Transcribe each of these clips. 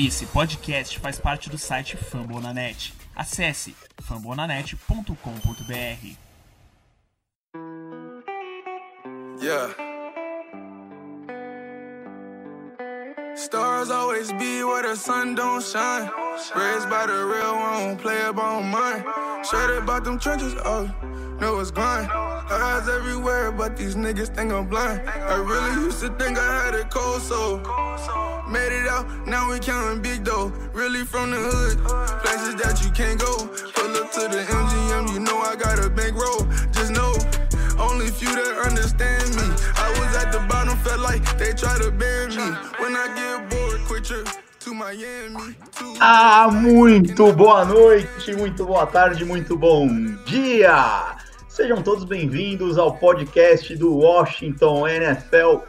Esse podcast faz parte do site Fambonanet. Acesse fambonanet.com.br. Yeah. Stars always be where the sun don't shine. Raised by the real one, play about mine. Straight about them trenches, oh, know it's grind. Eyes everywhere, but these niggas think I'm blind. I really used to think I had it cold, so made it out. Now we counting big dough. Really from the hood, places that you can't go. Pull up to the MGM, you know I got a bankroll. Just know. Only few that understand me. I was at the bottom, felt like they try to ban me. When I get bored, quit. To Ah, muito boa noite, muito boa tarde, muito bom dia! Sejam todos bem-vindos ao podcast do Washington NFL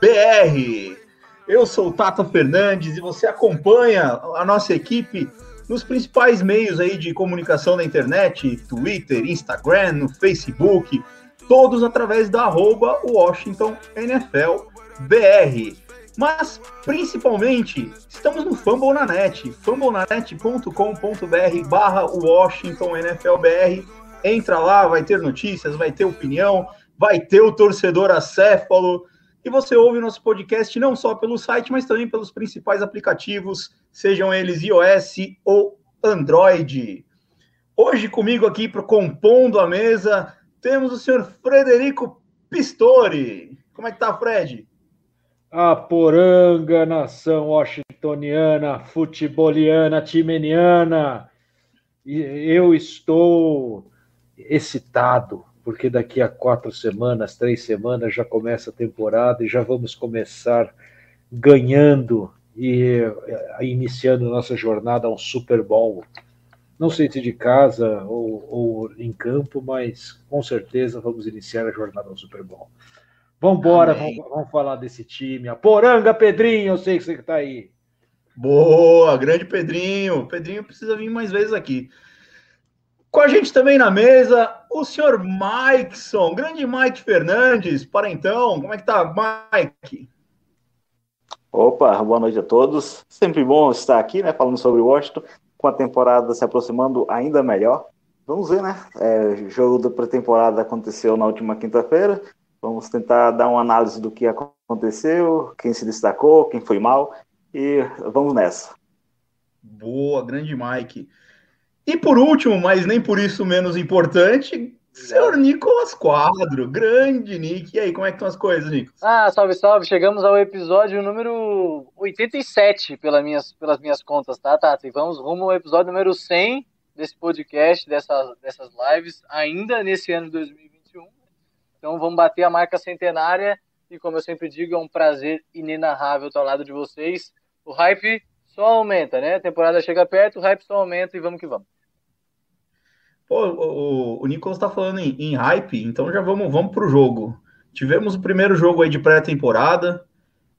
BR. Eu sou o Tata Fernandes e você acompanha a nossa equipe nos principais meios aí de comunicação da internet, Twitter, Instagram, no Facebook, todos através da arroba Washington NFL BR. Mas, principalmente, estamos no Fambonanet, fambonanet.com.br barra Washington NFL BR. Entra lá, vai ter notícias, vai ter opinião, vai ter o torcedor acéfalo. E você ouve nosso podcast não só pelo site, mas também pelos principais aplicativos, sejam eles iOS ou Android. Hoje comigo aqui, pro compondo a mesa, temos o senhor Frederico Pistori. Como é que tá, Fred? A poranga, nação washingtoniana, futeboliana, timeniana. Eu estou excitado, porque daqui a quatro semanas, três semanas, já começa a temporada e já vamos começar ganhando e eh, iniciando nossa jornada a um Super Bowl. Não sei se de casa ou, ou em campo, mas com certeza vamos iniciar a jornada ao Super Bowl. Vambora, vamos, vamos falar desse time. A Poranga, Pedrinho, eu sei que você está aí. Boa, grande Pedrinho. Pedrinho precisa vir mais vezes aqui. Com a gente também na mesa, o senhor Mikeson, grande Mike Fernandes. Para então, como é que tá, Mike? Opa, boa noite a todos. Sempre bom estar aqui, né, falando sobre o Washington, com a temporada se aproximando ainda melhor. Vamos ver, né? É, jogo da pré-temporada aconteceu na última quinta-feira. Vamos tentar dar uma análise do que aconteceu, quem se destacou, quem foi mal e vamos nessa. Boa, grande Mike. E por último, mas nem por isso menos importante, senhor Nicolas Quadro, grande Nick. E aí, como é que estão as coisas, Nicolas? Ah, salve, salve. Chegamos ao episódio número 87 pelas minhas, pelas minhas contas, tá, Tata? E vamos rumo ao episódio número 100 desse podcast, dessas, dessas lives, ainda nesse ano de 2021. Então vamos bater a marca centenária e, como eu sempre digo, é um prazer inenarrável estar ao lado de vocês. O hype só aumenta, né? A temporada chega perto, o hype só aumenta e vamos que vamos. Pô, o, o Nicolas tá falando em, em hype, então já vamos, vamos pro jogo. Tivemos o primeiro jogo aí de pré-temporada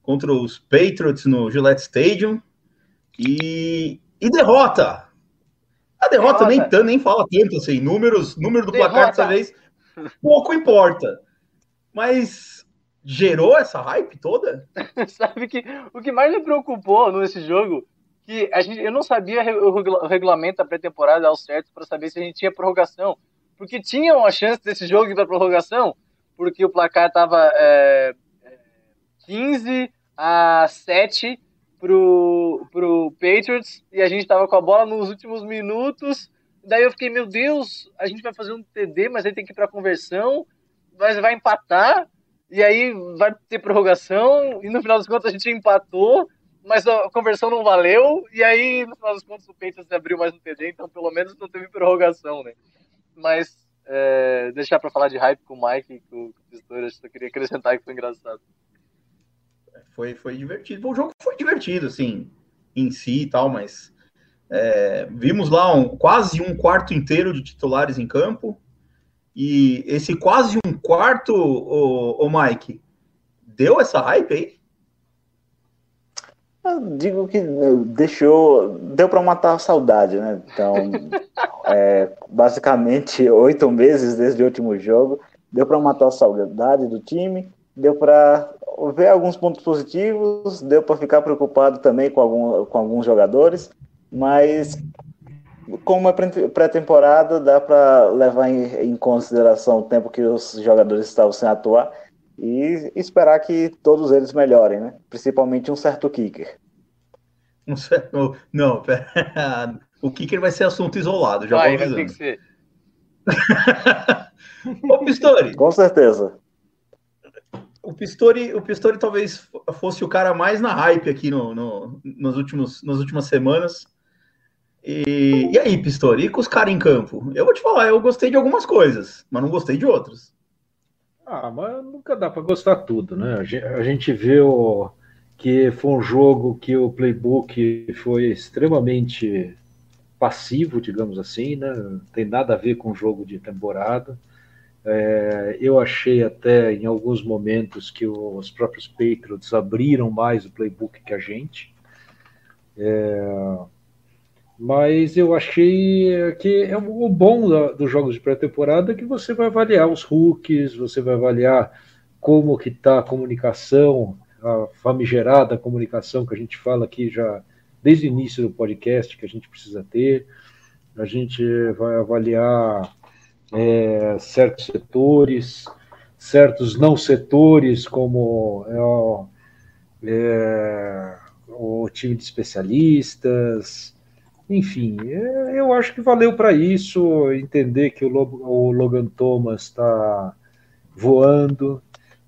contra os Patriots no Gillette Stadium e, e derrota. A derrota, Derrota. nem tanto, nem fala tanto assim, números, número do placar Derrota. dessa vez pouco importa. Mas gerou essa hype toda? Sabe que o que mais me preocupou nesse jogo que a gente, eu não sabia o regula- o regulamento da pré-temporada ao certo para saber se a gente tinha prorrogação, porque tinha uma chance desse jogo ir para prorrogação, porque o placar estava 15 a 7 pro, pro Patriots e a gente estava com a bola nos últimos minutos. Daí eu fiquei, meu Deus, a gente vai fazer um TD, mas aí tem que ir para conversão, mas vai empatar. E aí vai ter prorrogação, e no final das contas a gente empatou, mas a conversão não valeu, e aí no final das contas o Patriots abriu mais um TD, então pelo menos não teve prorrogação, né? Mas é, deixar pra falar de hype com o Mike e com o Pistor, eu só queria acrescentar que foi engraçado. Foi, foi divertido. O jogo foi divertido, assim, em si e tal, mas é, vimos lá um, quase um quarto inteiro de titulares em campo. E esse quase um quarto, o, o Mike, deu essa hype aí? Eu digo que deixou, deu para matar a saudade, né? Então, é, basicamente oito meses desde o último jogo, deu para matar a saudade do time. deu para ver alguns pontos positivos, deu para ficar preocupado também com, algum, com alguns jogadores, mas como é pré-temporada, dá para levar em, em, consideração o tempo que os jogadores estavam sem atuar e esperar que todos eles melhorem, né? Principalmente um certo kicker. Um certo... Não, pera. o kicker vai ser assunto isolado, já vai, vou avisando. Vai ter que ser. Ô, Pistori. Com certeza. O Pistori, o Pistori talvez fosse o cara mais na hype aqui no, no nos últimos, nas últimas semanas. E, e aí, Pistori, e com os caras em campo? Eu vou te falar, eu gostei de algumas coisas, mas não gostei de outras. Ah, mas nunca dá para gostar tudo, né? A gente viu que foi um jogo que o playbook foi extremamente passivo, digamos assim, né? Não tem nada a ver com o jogo de temporada. É, eu achei até em alguns momentos que os próprios Patriots abriram mais o playbook que a gente. É, mas eu achei que é o bom dos jogos de pré-temporada que você vai avaliar os rookies, você vai avaliar como que está a comunicação, a famigerada comunicação que a gente fala aqui já desde o início do podcast que a gente precisa ter. A gente vai avaliar é, certos setores, certos não setores, como é é, o time de especialistas, enfim, é, eu acho que valeu para isso entender que o, o Logan Thomas está voando,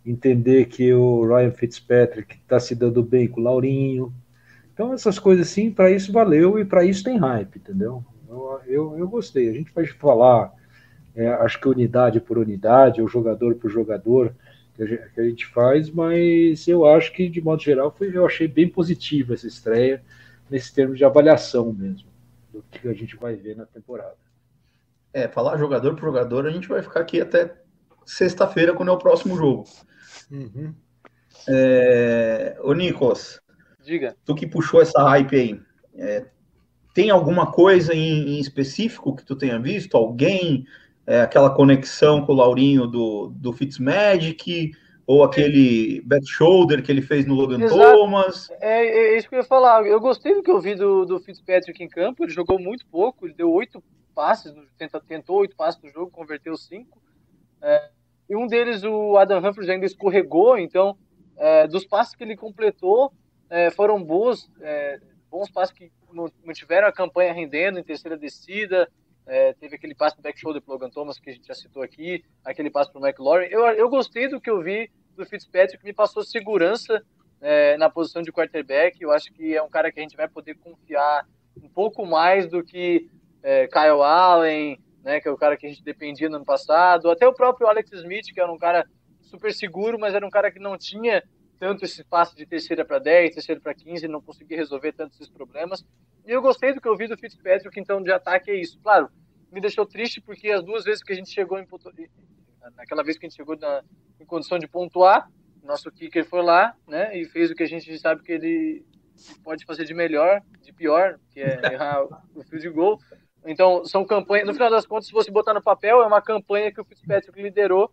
entender que o Ryan Fitzpatrick está se dando bem com o Laurinho. Então, essas coisas assim, para isso valeu e para isso tem hype, entendeu? Eu, eu, eu gostei. A gente vai falar é, acho que unidade por unidade, ou jogador por jogador, que a, gente, que a gente faz, mas eu acho que, de modo geral, foi, eu achei bem positiva essa estreia, nesse termo de avaliação mesmo, do que a gente vai ver na temporada. É, falar jogador por jogador, a gente vai ficar aqui até sexta-feira, quando é o próximo jogo. Uhum. É... Ô, Nicolas, Diga. tu que puxou essa hype aí, é... tem alguma coisa em, em específico que tu tenha visto? Alguém é, aquela conexão com o Laurinho do, do Fitzmagic, ou aquele back shoulder que ele fez no Logan Exato. Thomas. É, é, isso que eu ia falar. Eu gostei do que eu vi do, do Fitzpatrick em campo. Ele jogou muito pouco, ele deu oito passes, tenta, tentou oito passes no jogo, converteu cinco. É, e um deles, o Adam Humphries, ainda escorregou, então, é, dos passes que ele completou, é, foram bons, é, bons passes que mantiveram a campanha rendendo em terceira descida, é, teve aquele passe do back shoulder pro Logan Thomas, que a gente já citou aqui, aquele passe pro McLaurin. Eu, eu gostei do que eu vi do Fitzpatrick, me passou segurança é, na posição de quarterback. Eu acho que é um cara que a gente vai poder confiar um pouco mais do que é, Kyle Allen, né, que é o cara que a gente dependia no ano passado, até o próprio Alex Smith, que era um cara super seguro, mas era um cara que não tinha tanto esse passe de terceira para 10, terceira para 15, não conseguia resolver tantos esses problemas. E eu gostei do que eu vi do Fitzpatrick, então de ataque é isso. Claro, me deixou triste porque as duas vezes que a gente chegou em naquela vez que a gente chegou na, em condição de pontuar, nosso kicker foi lá, né, e fez o que a gente sabe que ele pode fazer de melhor, de pior, que é errar o field goal. Então, são campanhas, no final das contas, se você botar no papel, é uma campanha que o Fitzpatrick liderou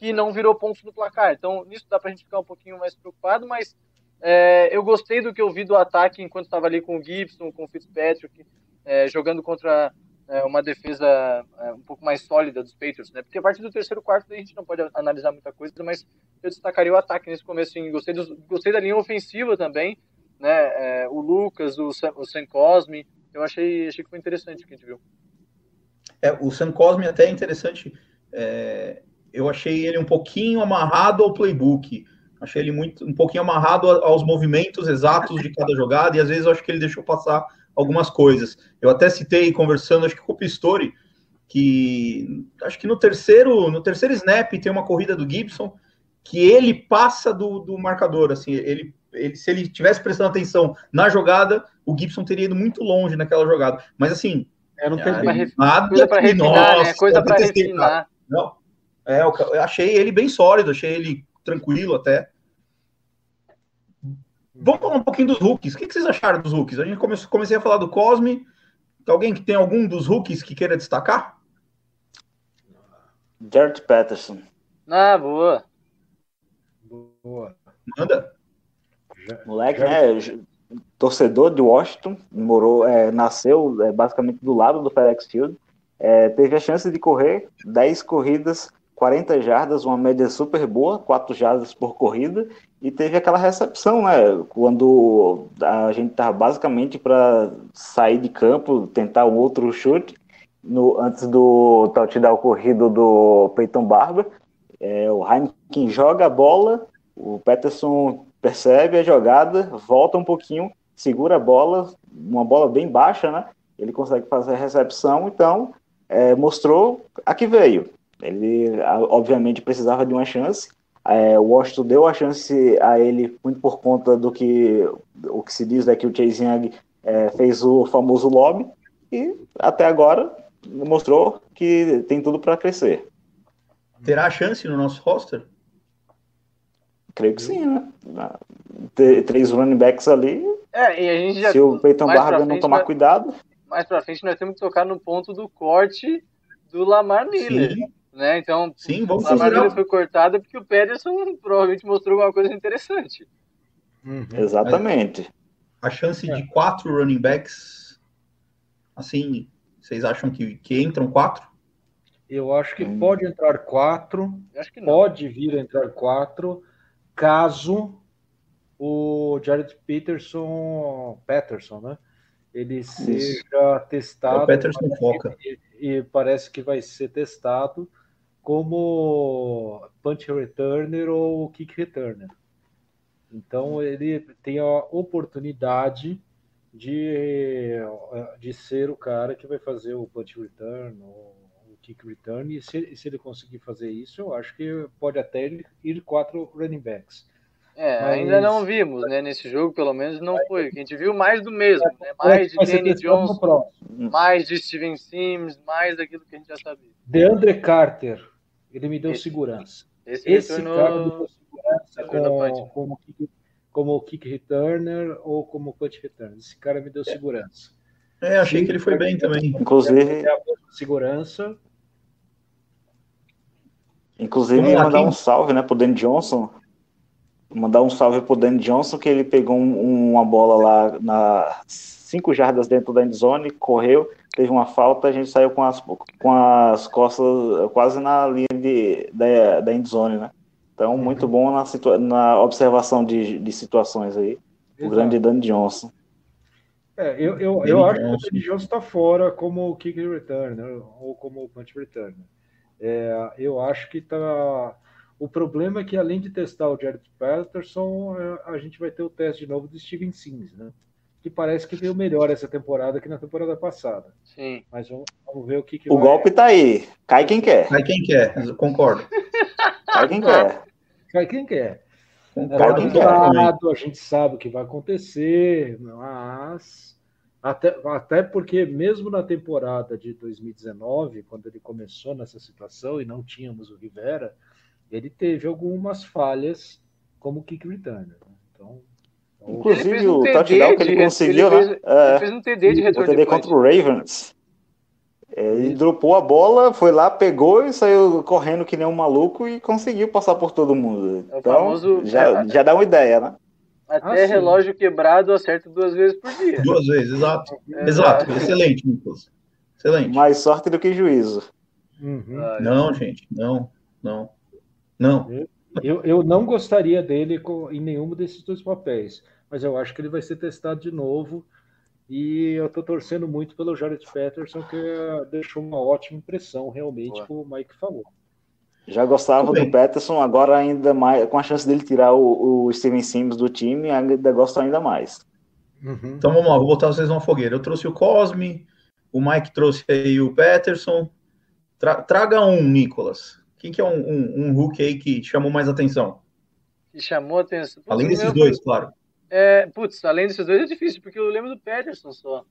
que não virou ponto no placar. Então, nisso dá pra gente ficar um pouquinho mais preocupado, mas é, eu gostei do que eu vi do ataque enquanto estava ali com o Gibson, com o Fitzpatrick, é, jogando contra é, uma defesa é, um pouco mais sólida dos Patriots, né? Porque a partir do terceiro quarto a gente não pode analisar muita coisa, mas eu destacaria o ataque nesse começo. Gostei, dos, gostei da linha ofensiva também, né? É, o Lucas, o Sam, o Sam Cosme, eu achei, achei que foi interessante o que a gente viu. É, o Sam Cosme até é interessante. Eu achei ele um pouquinho amarrado ao playbook. Achei ele muito um pouquinho amarrado aos movimentos exatos de cada jogada, e às vezes eu acho que ele deixou passar algumas coisas. Eu até citei conversando, acho que com o Pistori, que acho que no terceiro, no terceiro snap tem uma corrida do Gibson que ele passa do, do marcador, assim, ele, ele se ele tivesse prestando atenção na jogada, o Gibson teria ido muito longe naquela jogada. Mas assim, era um tempo é, nada coisa para refinar, né? Coisa para refinar. Não, é, eu achei ele bem sólido, achei ele tranquilo até. Vamos falar um pouquinho dos rookies. O que vocês acharam dos rookies? A gente comece, comecei a falar do Cosme. Alguém que tem algum dos rookies que queira destacar? Jared Patterson. Ah, boa. Boa. Manda. Moleque, né? Torcedor de Washington, morou, é, nasceu é, basicamente do lado do FedEx Field. É, teve a chance de correr 10 corridas, 40 jardas, uma média super boa, 4 jardas por corrida, e teve aquela recepção, né? Quando a gente estava basicamente para sair de campo, tentar um outro chute, no, antes do touchdown corrido do Peyton Barber. É, o Heineken joga a bola, o Peterson percebe a jogada, volta um pouquinho, segura a bola, uma bola bem baixa, né? Ele consegue fazer a recepção, então é, mostrou a que veio. Ele, obviamente, precisava de uma chance. É, o Washington deu a chance a ele muito por conta do que o que se diz é que o Chase Young é, fez o famoso lobby e até agora mostrou que tem tudo para crescer. Terá chance no nosso roster? Creio que sim, né? Três running backs ali. É, e a gente já. Se o Peyton Barber não tomar vai- cuidado, Mais pra frente nós temos que tocar no ponto do corte do Lamar Miller. Sim, Né? Então, sim, vamos Miller considerar. foi cortado porque o Pederson provavelmente mostrou alguma coisa interessante. Uhum. exatamente. A chance de quatro running backs, assim, vocês acham que, que entram quatro? Eu acho que Hum. pode entrar quatro, Eu acho que não. pode vir a entrar quatro, caso o Jared Peterson, Peterson, né? Ele seja testado. O Peterson foca. E, e parece que vai ser testado como punch returner ou kick returner. Então ele tem a oportunidade de, de ser o cara que vai fazer o punch return ou o kick return. E se, se ele conseguir fazer isso, eu acho que pode até ir quatro running backs. É, Mas- ainda não vimos, né? Nesse jogo, pelo menos, não foi. A gente viu mais do mesmo, né? Mais de Danny Johnson, mais de Steven Sims, mais daquilo que a gente já sabia. DeAndre Carter, ele me deu Esse- segurança. Esse, Esse retornou. cara me deu segurança com- como, kick, como kick returner ou como punch return. Esse cara me deu segurança. É, achei que ele foi bem também. Inclusive, É segurança. inclusive mandar um salve, né, pro Dan Johnson. Mandar um salve pro Dan Johnson, que ele pegou um- uma bola lá na cinco jardas dentro da endzone, correu, teve uma falta, a gente saiu com as, com as costas quase na linha de, da, da endzone, né? Então, muito bom na, situa- na observação de, de situações aí. O Exato. grande Dan Johnson. É, eu, eu, Danny eu acho que o Johnson. Danny Johnson está fora como kick returner ou como punch returner. É, eu acho que tá. O problema é que além de testar o Jared Patterson, é, a gente vai ter o teste de novo do Steven Sims, né? Que parece que veio melhor essa temporada que na temporada passada. Sim. Mas vamos, vamos ver o que, que O vai- golpe tá aí. Cai quem quer. Mas quem quer? Eu Concordo. Cai quem quer. Cai quem quer. É Concordo. também. a gente sabe o que vai acontecer, mas até, até porque mesmo na temporada de 2019, quando ele começou nessa situação e não tínhamos o Rivera, ele teve algumas falhas como kick returner. né? Então, então, Inclusive, um o touchdown que de- ele conseguiu, ele né? fez- É. Ele fez um TD de O retorno TD contra o Ravens. É, Ele dropou a bola, foi lá, pegou e saiu correndo que nem um maluco e conseguiu passar por todo mundo. É Então, famoso- já, já dá uma ideia, né? Até Ah, sim. relógio quebrado acerta duas vezes por dia. Duas vezes, exato. É, Exato. Excelente, Nicolas. Excelente. Mais sorte do que juízo. uhum. Ah, Não, gente, não, não. Não. eu, eu não gostaria dele em nenhum desses dois papéis, mas eu acho que ele vai ser testado de novo. E eu estou torcendo muito pelo Jared Patterson, que eh, deixou uma ótima impressão, realmente, como o Mike falou. Já gostava do Peterson, agora ainda mais, com a chance dele tirar o, o Steven Sims do time, ainda gosto ainda mais. Uhum. Então vamos lá, vou botar vocês numa fogueira. Eu trouxe o Cosme, o Mike trouxe aí o Peterson. Tra- traga um, Nicolas. Quem que é um, um, um Hulk aí que te chamou mais atenção? Que chamou a atenção. Putz, Além desses meu dois, claro. É, putz, além desses dois é difícil, porque eu lembro do Pederson só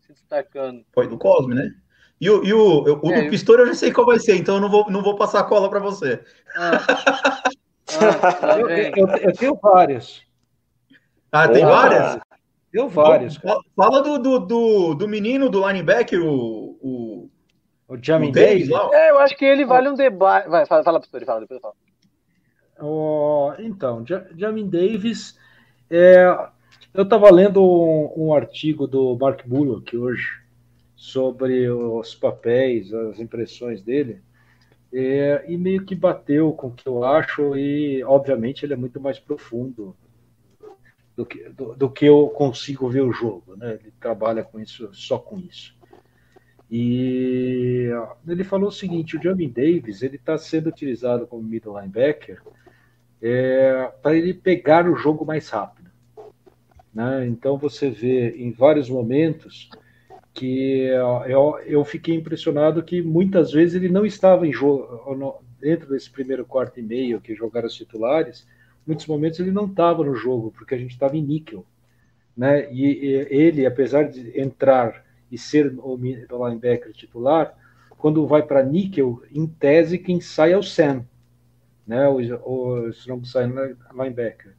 se destacando. Foi do Cosme, né? E o, e o, o É, do eu- Pistor eu já sei qual vai ser, então eu não vou, não vou passar a cola para você. Ah, ah, lá Eu, eu- eu tenho vários. Ah, tem Boa. várias? Tenho vários. Fala- Fala do, do, do, do menino, do linebacker, o, o, O Jamin Davis. É, eu acho que ele vale um debate. Vai, fala, fala, Pistori, fala, depois eu falo. Oh, então, Jamin Davis, é, eu estava lendo um, um, artigo do Mark Bullock hoje sobre os papéis, as impressões dele, é, e meio que bateu com o que eu acho, e obviamente ele é muito mais profundo do que, do, do que eu consigo ver o jogo, né? Ele trabalha com isso, só com isso. E ele falou o seguinte: o Jamin Davis ele está sendo utilizado como middle linebacker é, para ele pegar o jogo mais rápido. Né? Então você vê em vários momentos que eu, eu fiquei impressionado que muitas vezes ele não estava em jogo dentro desse primeiro quarto e meio que jogaram os titulares. Muitos momentos ele não estava no jogo porque a gente estava em níquel, né? E, e ele, apesar de entrar e ser o linebacker titular, quando vai para níquel, em tese, quem sai é o Sam, né, o, o strong side linebacker.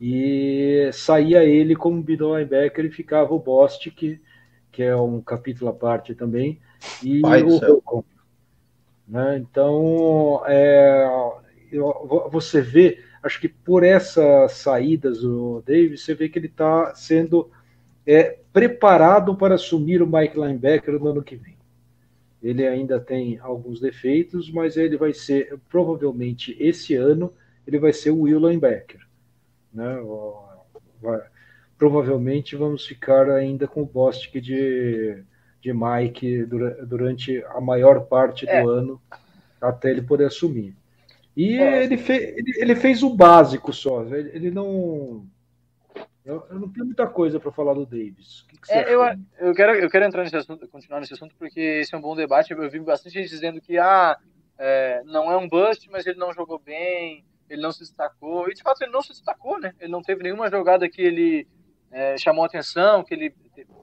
E saía ele como middle linebacker e ficava o Bost, que, que é um capítulo à parte também, e Pai o Holcomb. Né? Então, é, você vê, acho que por essas saídas do Davis, você vê que ele está sendo é preparado para assumir o Mike Linebacker no ano que vem. Ele ainda tem alguns defeitos, mas ele vai ser, provavelmente esse ano, ele vai ser o Will Linebacker. Né? Vai, provavelmente vamos ficar ainda com o Bostic de, de Mike durante a maior parte do é. ano, até ele poder assumir. E é. ele, fe, ele, ele, fez o básico só, ele, ele não eu, eu não tenho muita coisa para falar do Davis. O que, que é, eu, eu, quero, eu quero entrar nesse assunto, continuar nesse assunto, porque esse é um bom debate. Eu vi bastante gente dizendo que ah, é, não é um bust, mas ele não jogou bem, ele não se destacou. E de fato ele não se destacou, né? Ele não teve nenhuma jogada que ele é, chamou atenção, que ele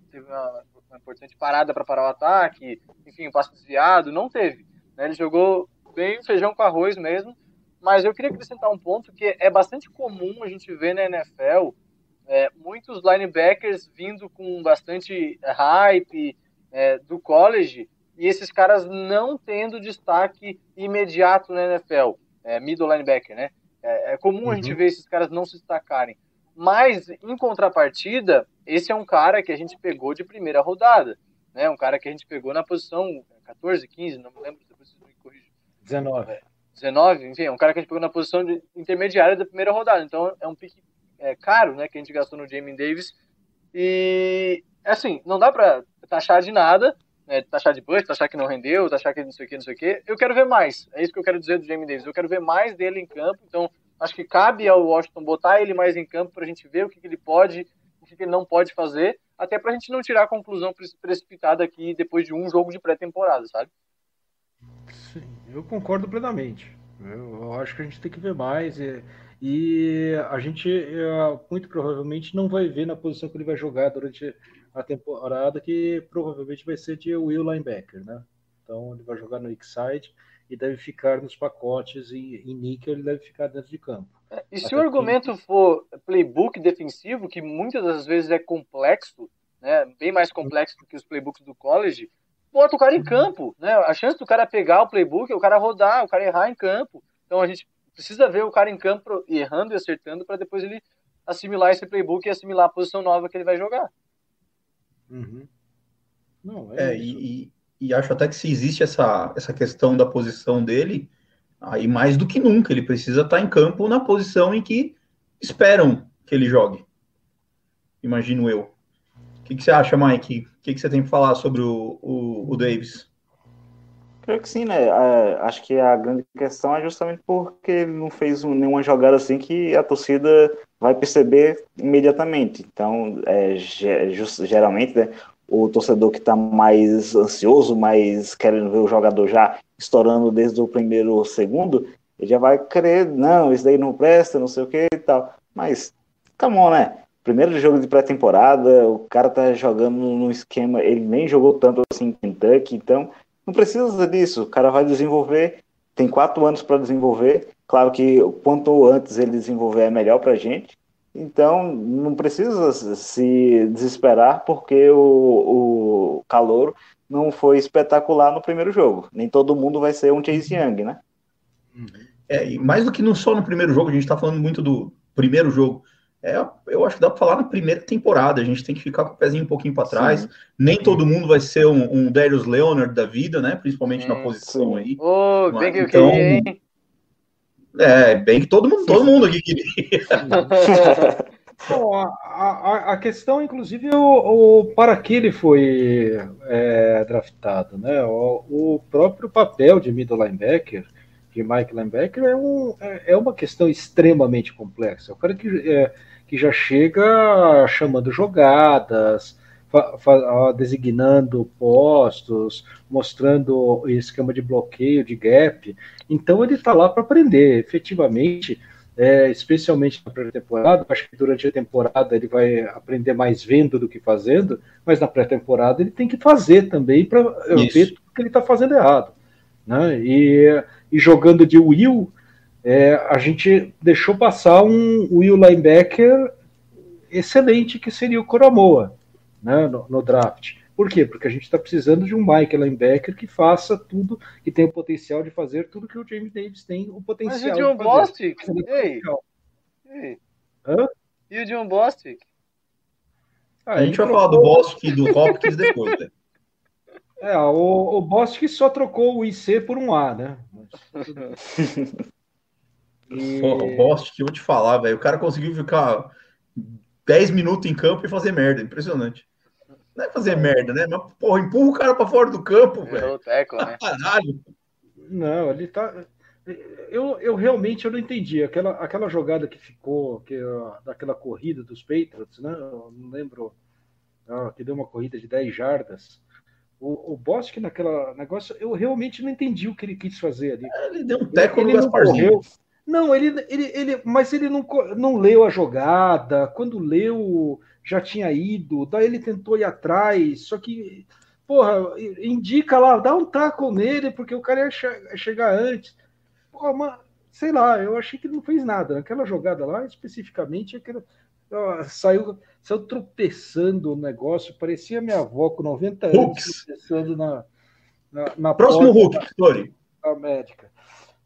teve uma, uma importante parada para parar o ataque, enfim, um passo desviado. Não teve. Né? Ele jogou bem feijão com arroz mesmo. Mas eu queria acrescentar um ponto que é bastante comum a gente ver na NFL é, muitos linebackers vindo com bastante hype é, do college e esses caras não tendo destaque imediato na NFL, é, middle linebacker, né? É, é comum uhum. a gente uhum. ver esses caras não se destacarem. Mas, em contrapartida, esse é um cara que a gente pegou de primeira rodada, né? Um cara que a gente pegou na posição 14, 15, não me lembro, depois vocês me corrigem. 19. 19, enfim, é um cara que a gente pegou na posição intermediária da primeira rodada. Então, é um pique é, caro, né, que a gente gastou no Jamie Davis. E, assim, não dá pra taxar de nada, né, taxar de bust, taxar que não rendeu, taxar que não sei o que, não sei o que. Eu quero ver mais. É isso que eu quero dizer do Jamie Davis. Eu quero ver mais dele em campo. Então, acho que cabe ao Washington botar ele mais em campo pra gente ver o que, que ele pode, o que, que ele não pode fazer, até pra gente não tirar a conclusão precipitada aqui depois de um jogo de pré-temporada, sabe? Sim, eu concordo plenamente. Eu, acho que a gente tem que ver mais. E e a gente é, muito provavelmente não vai ver na posição que ele vai jogar durante a temporada, que provavelmente vai ser de Will Linebacker, né? Então ele vai jogar no X-Side e deve ficar nos pacotes e em níquel ele deve ficar dentro de campo. É, e se o argumento que... for playbook defensivo, que muitas das vezes é complexo, né, bem mais complexo do que os playbooks do college, bota o cara em uhum. campo, né? A chance do cara pegar o playbook é o cara rodar, o cara errar em campo. Então a gente precisa ver o cara em campo errando e acertando para depois ele assimilar esse playbook e assimilar a posição nova que ele vai jogar. Uhum. Não, é, é e, e, acho até que se existe essa, essa questão da posição dele, aí mais do que nunca ele precisa estar tá em campo na posição em que esperam que ele jogue. Imagino eu. O que, que você acha, Mike? O que, que você tem para falar sobre o, o, o Davis? Creio que sim, né? É, acho que a grande questão é justamente porque ele não fez nenhuma jogada assim que a torcida vai perceber imediatamente. Então, é, geralmente, né, o torcedor que está mais ansioso, mais querendo ver o jogador já estourando desde o primeiro segundo, ele já vai querer, não, isso daí não presta, não sei o que e tal. Mas, come on, né? Primeiro jogo de pré-temporada, o cara tá jogando num esquema, ele nem jogou tanto assim em Kentucky, então não precisa disso. O cara vai desenvolver, tem quatro anos para desenvolver. Claro que quanto antes ele desenvolver é melhor para a gente. Então, não precisa se desesperar porque o, o calor não foi espetacular no primeiro jogo. Nem todo mundo vai ser um Chase Young, né? É, mais do que não só no primeiro jogo, a gente está falando muito do primeiro jogo. É, eu acho que dá para falar na primeira temporada. A gente tem que ficar com o pezinho um pouquinho para trás. Sim. Nem todo mundo vai ser um, um Darius Leonard da vida, né? Principalmente na posição aí. Oh, bem que eu então, queria, É, bem que todo mundo, todo mundo aqui queria. Bom, a, a, a, questão, inclusive, é o, o para que ele foi é, draftado, né? O, o, próprio papel de middle linebacker, de Mike Linebacker, é, um, é, é uma questão extremamente complexa. O cara que, é, que já chega chamando jogadas, designando postos, mostrando esquema de bloqueio, de gap. Então ele está lá para aprender. Efetivamente, é, especialmente na pré-temporada. Acho que durante a temporada ele vai aprender mais vendo do que fazendo, mas na pré-temporada ele tem que fazer também para ver tudo que ele está fazendo errado. Né? E, e jogando de Will, é, a gente deixou passar um Will linebacker excelente, que seria o Coramoa né, no, no draft. Por quê? Porque a gente está precisando de um Mike linebacker que faça tudo, que tenha o potencial de fazer tudo que o James Davis tem o potencial Mas e o John de fazer. Bostic? Ei. Ei. Hã? E o John Bostic? Ah, a gente vai falar do Bostic e do Hopkins depois, né? É, o, o Bostic só trocou o IC por um A, né? e... o Bostic, eu vou te falar, velho. O cara conseguiu ficar 10 minutos em campo e fazer merda. Impressionante. Não é fazer merda, né? Mas, porra, empurra o cara pra fora do campo, velho. Né? Caralho. Não, ele tá. Eu, eu realmente eu não entendi. Aquela, aquela jogada que ficou, que, daquela corrida dos Patriots, né? Eu não lembro. que deu uma corrida de 10 jardas. O, o Bosque naquela negócio, eu realmente não entendi o que ele quis fazer ali. Ele deu um teco no Gasparzinho. Não, ele, ele, ele, mas ele não, não leu a jogada. Quando leu, já tinha ido. Daí ele tentou ir atrás. Só que, porra, indica lá, dá um taco nele, porque o cara ia che chegar antes. Porra, mas, sei lá, eu achei que ele não fez nada. Naquela jogada lá, especificamente, aquela, ó, saiu, saiu tropeçando o negócio. Parecia minha avó com 90 anos tropeçando na, na, na Próximo Hulk, Tori. A médica.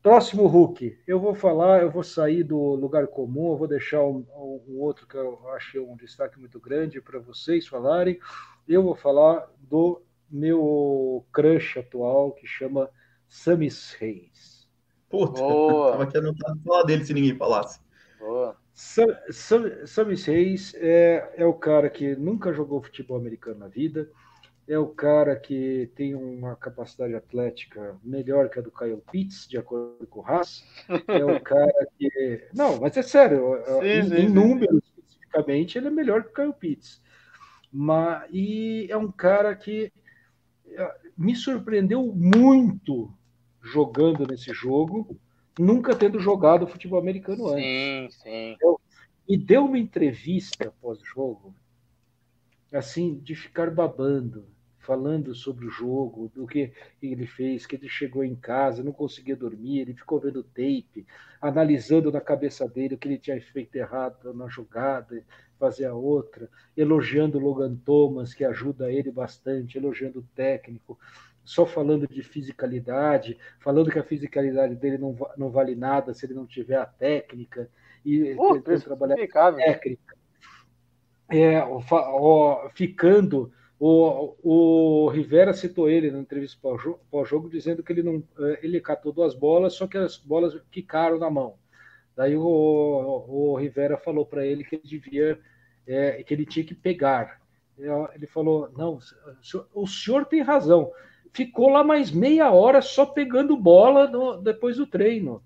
Próximo Hulk, eu vou falar, eu vou sair do lugar comum, eu vou deixar um, um outro que eu achei um destaque muito grande para vocês falarem. Eu vou falar do meu crush atual, que chama Samis Reis. Puta, Boa. tava aqui anotado falar dele se ninguém falasse. Boa. Sam, Sam, Samis Reis é, é o cara que nunca jogou futebol americano na vida, é o cara que tem uma capacidade atlética melhor que a do Kyle Pitts, de acordo com o Haas. É o cara que. Não, mas é sério, sim, em, sim, em números especificamente, ele é melhor que o Kyle Pitts. Mas, e é um cara que é, me surpreendeu muito jogando nesse jogo, nunca tendo jogado futebol americano antes. Sim, sim. e deu uma entrevista pós-jogo, assim, de ficar babando falando sobre o jogo, do que ele fez, que ele chegou em casa, não conseguia dormir, ele ficou vendo tape, analisando na cabeça dele o que ele tinha feito errado na jogada, fazer a outra, elogiando o Logan Thomas, que ajuda ele bastante, elogiando o técnico, só falando de fisicalidade, falando que a fisicalidade dele não, não vale nada se ele não tiver a técnica, e tentando trabalhar técnica. É, ficando o, o Rivera citou ele na entrevista pós-jogo, dizendo que ele não eh, ele catou duas bolas, só que as bolas ficaram na mão. Daí o, o Rivera falou para ele que ele devia, é, que ele tinha que pegar. Ele falou: não, o senhor tem razão. Ficou lá mais meia hora só pegando bola no, depois do treino.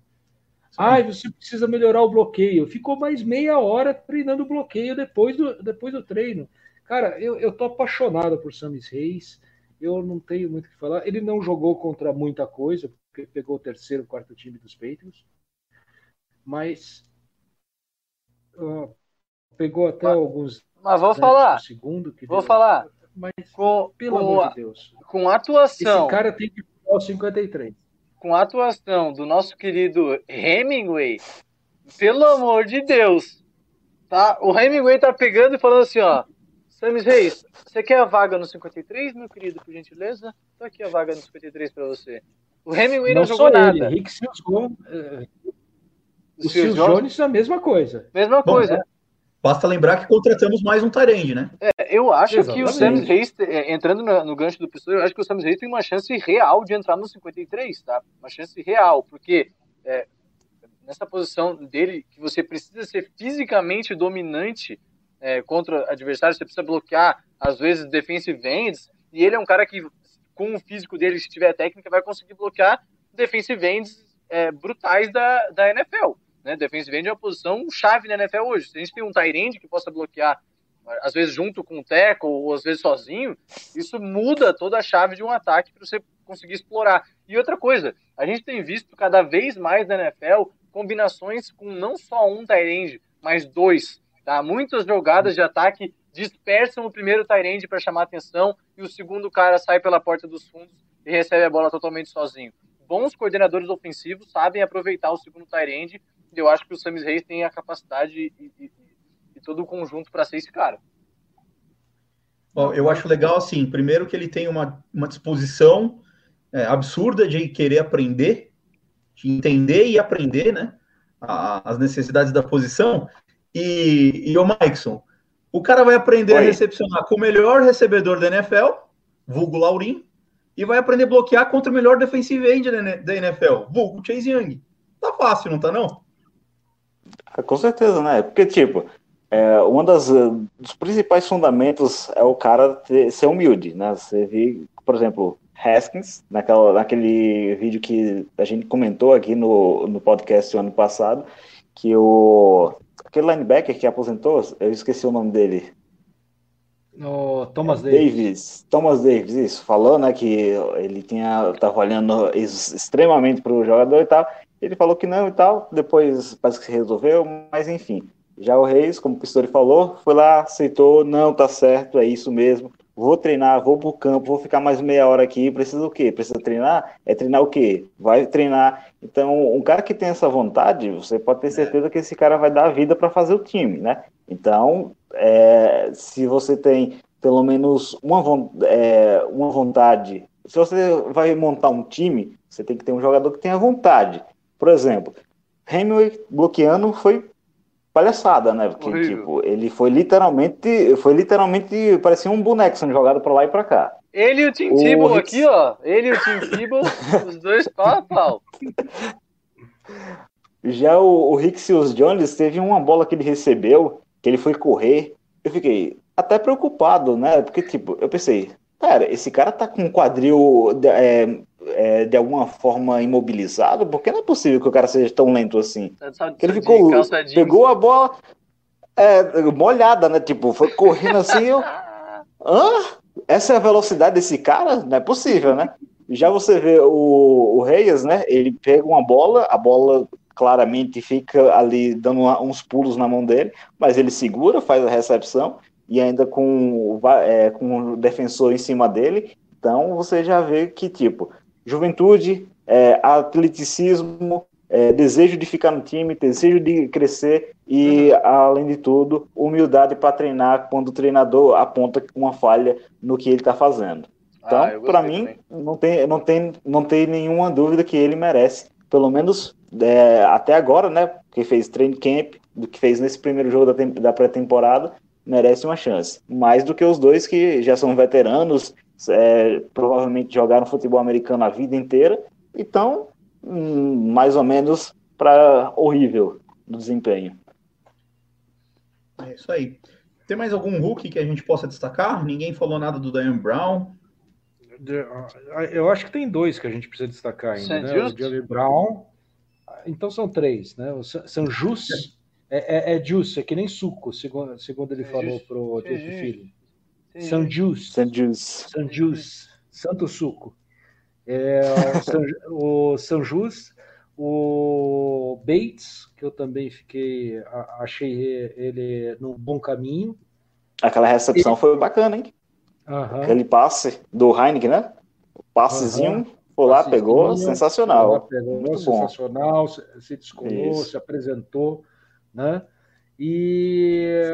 Ah, você precisa melhorar o bloqueio. Ficou mais meia hora treinando o bloqueio depois do, depois do treino. Cara, eu, eu tô apaixonado por Samis Reis. Eu não tenho muito o que falar. Ele não jogou contra muita coisa, porque pegou o terceiro, quarto time dos Patriots. Mas uh, pegou até mas, alguns. Mas vou falar. Segundo que vou deu, falar. Mas, com, pelo com, amor de Deus. Com a atuação. Esse cara tem que ficar o 53. Com a atuação do nosso querido Hemingway, pelo amor de Deus. Tá? O Hemingway tá pegando e falando assim, ó. Samis Reis, você quer a vaga no 53, meu querido, por gentileza? Tá aqui a vaga no 53 para você. O Hemingway não, não jogou nada. Ele, Rick Seals uh, O Phil Jones, é a mesma coisa. Mesma Bom, coisa. É. Basta lembrar que contratamos mais um Tyrande, né? É, eu acho Exatamente. que o Sam Reis, é, entrando no, no, gancho do pessoal, eu acho que o Sam Reis tem uma chance real de entrar no 53, tá? Uma chance real, porque é, nessa posição dele, que você precisa ser fisicamente dominante é, contra adversários, você precisa bloquear, às vezes, defensive ends, e ele é um cara que, com o físico dele, se tiver técnica, vai conseguir bloquear defensive ends é, brutais da, da NFL. Né? Defensive end é uma posição chave na NFL hoje. Se a gente tem um tight end que possa bloquear, às vezes junto com o teco ou às vezes sozinho, isso muda toda a chave de um ataque para você conseguir explorar. E outra coisa, a gente tem visto cada vez mais na NFL combinações com não só um tight end, mas dois. Tá? Muitas jogadas de ataque dispersam o primeiro end para chamar atenção e o segundo cara sai pela porta dos fundos e recebe a bola totalmente sozinho. Bons coordenadores ofensivos sabem aproveitar o segundo tight end eu acho que o Samis Reis tem a capacidade e, e, e todo o conjunto para ser esse cara. Bom, eu acho legal assim, primeiro que ele tem uma, uma disposição é, absurda de querer aprender, de entender e aprender, né? As necessidades da posição. E, e o Maikson, o cara vai aprender Oi. a recepcionar com o melhor recebedor da NFL, vulgo Laurim, e vai aprender a bloquear contra o melhor defensive end da NFL, vulgo Chase Young. Tá fácil, não tá não? É, com certeza, né? Porque, tipo, é, um das, eh, dos principais fundamentos é o cara ter, ser humilde, né? Você vê, por exemplo, Haskins, naquela, naquele vídeo que a gente comentou aqui no, no podcast ano passado, que o aquele linebacker que aposentou, eu esqueci o nome dele. O Thomas é, Davis. Davis. Thomas Davis, isso. Falou, né, que ele tinha, tava olhando extremamente para o jogador e tal. Ele falou que não e tal, depois parece que se resolveu, mas enfim. Já o Reis, como o Pistori falou, foi lá, aceitou, não, tá certo, é isso mesmo. Vou treinar, vou pro campo, vou ficar mais meia hora aqui. Precisa o quê? Precisa treinar? É treinar o quê? Vai treinar. Então, um cara que tem essa vontade, você pode ter certeza que esse cara vai dar a vida para fazer o time, né? Então, é, se você tem pelo menos uma, é, uma vontade, se você vai montar um time, você tem que ter um jogador que tenha vontade. Por exemplo, Hemingway bloqueando foi palhaçada, né? Porque, Horrível. tipo, ele foi literalmente, foi literalmente, parecia um boneco sendo jogado pra lá e pra cá. Ele e o Tim Tebow aqui, ó. Ele e o Tim Tebow, os dois pau a pau. Já o, o Rixius Jones teve uma bola que ele recebeu, que ele foi correr. Eu fiquei até preocupado, né? Porque, tipo, eu pensei, cara, esse cara tá com um quadril é, é, de alguma forma imobilizado, porque não é possível que o cara seja tão lento assim. Que ele ficou, pegou a bola é, molhada, né? Tipo, foi correndo assim, eu. Hã? Essa é a velocidade desse cara? Não é possível, né? Já você vê o, o Reyes, né? Ele pega uma bola, a bola claramente fica ali dando uns pulos na mão dele, mas ele segura, faz a recepção e ainda com, é, com o defensor em cima dele. Então você já vê que, tipo, juventude, é, atleticismo, é, desejo de ficar no time, desejo de crescer e, uhum. além de tudo, humildade para treinar quando o treinador aponta uma falha no que ele está fazendo. Então, ah, para mim, não tem, não, tem, não tem nenhuma dúvida que ele merece, pelo menos é, até agora, né? Que fez training camp, do que fez nesse primeiro jogo da, da pré-temporada, merece uma chance. Mais do que os dois que já são veteranos, é, provavelmente jogaram futebol americano a vida inteira, então, hum, mais ou menos para horrível do desempenho. É isso aí. Tem mais algum Hulk que a gente possa destacar? Ninguém falou nada do Diane Brown. Eu acho que tem dois que a gente precisa destacar ainda, né? O Jerry Brown. Então são três, né? O São Jus é, é, é juice, é que nem suco, segundo, segundo ele é falou para o filho. San Jus. San Jus. San Jus. Santo Suco. É, o San Jus, o Bates, que eu também fiquei, achei ele num bom caminho. Aquela recepção e... foi bacana, hein? Uhum. Aquele passe do Heineken, né? O passezinho, uhum. foi lá, passezinho, pegou, sensacional. Lá, pegou, Muito sensacional, bom. se descolou, Isso. se apresentou, né? E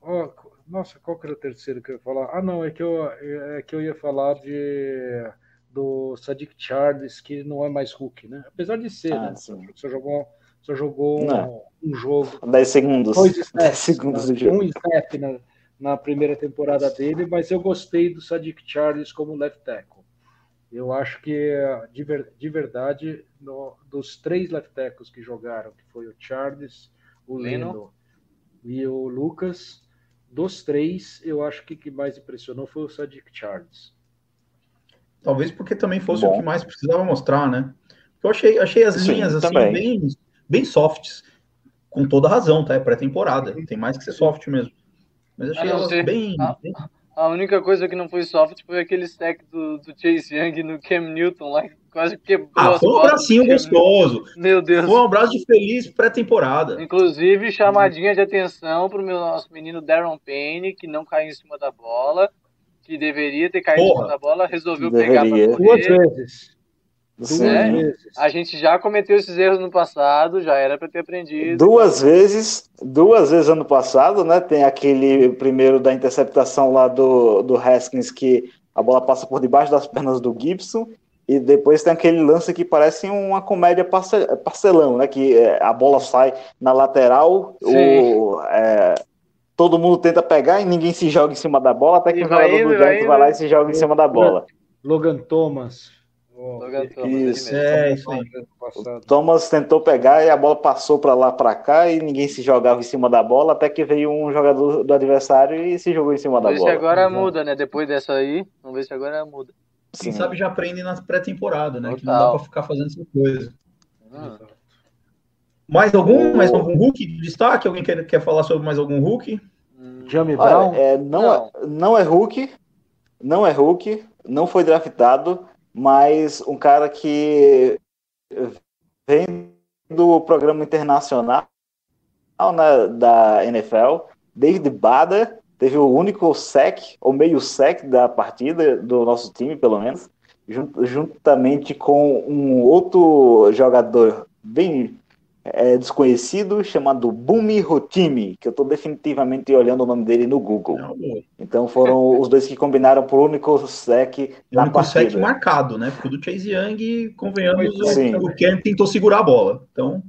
ó, nossa, qual que era o terceiro que eu ia falar? Ah, não, é que eu, é que eu ia falar de do Sadiq Charles, que não é mais Hulk, né? Apesar de ser, ah, né? Sim. Você jogou, Só jogou um, um jogo. 10 segundos. Dois 10 snaps, segundos né? do jogo. Um snap na, na primeira temporada dele, mas eu gostei do Sadiq Charles como left tackle. Eu acho que, de, ver- de verdade, no- dos três left tackles que jogaram, que foi o Charles, o Leno. Leno e o Lucas, dos três, eu acho que o que mais impressionou foi o Sadiq Charles. Talvez porque também fosse Bom. o que mais precisava mostrar, né? Eu achei, achei as Sim, linhas assim também. bem, bem softs, com toda razão, tá? É pré-temporada, tem mais que ser soft mesmo. Mas achei A não elas ser- bem, Ah. bem- A única coisa que não foi soft foi aquele stack do, do Chase Young no Cam Newton lá, que quase quebrou Ah, foi um Newton. gostoso. Meu Deus. Foi um abraço de feliz pré-temporada. Inclusive, chamadinha de atenção para o meu nosso menino Darren Payne, que não caiu em cima da bola, que deveria ter caído em Porra. cima da bola, resolveu pegar Deveria. para Duas correr. vezes. Duas Sim. vezes. A gente já cometeu esses erros no passado, já era para ter aprendido. Duas vezes, duas vezes ano passado, né? Tem aquele primeiro da interceptação lá do, do Haskins que a bola passa por debaixo das pernas do Gibson. E depois tem aquele lance que parece uma comédia parce- parcelão, né? Que é, a bola sai na lateral, Sim. o, é, todo mundo tenta pegar e ninguém se joga em cima da bola, até que E o jogador do Giants vai lá e se joga em cima da bola. Logan Thomas. Oh, Isso. É, isso aí. passado. Thomas tentou pegar e a bola passou para lá para cá e ninguém se jogava em cima da bola até que veio um jogador do adversário e se jogou em cima da Vamos ver se bola. agora Exato. muda, né? Depois dessa aí, vamos ver se agora muda. Quem Sim. sabe já aprendem na pré-temporada, né? Que não Total. dá pra ficar fazendo essa coisa. Mais algum? O- Mais algum Hulk de destaque? Alguém quer, quer falar sobre mais algum Hulk? Hum. Jamie Brown. Olha, é, não, Não. É, não é Hulk, não é Hulk, não foi draftado, mas um cara que vem do programa internacional né, da NFL, David Bader, teve o único sec, ou meio sec da partida do nosso time, pelo menos, jun- juntamente com um outro jogador bem é, desconhecido chamado Bumi Rotimi, que eu estou definitivamente olhando o nome dele no Google. Boa. Então foram os dois que combinaram por único sec o na único sec partida. marcado, né? Porque o do Chase Young, convenhamos, Sim. o Ken tentou segurar a bola. Então,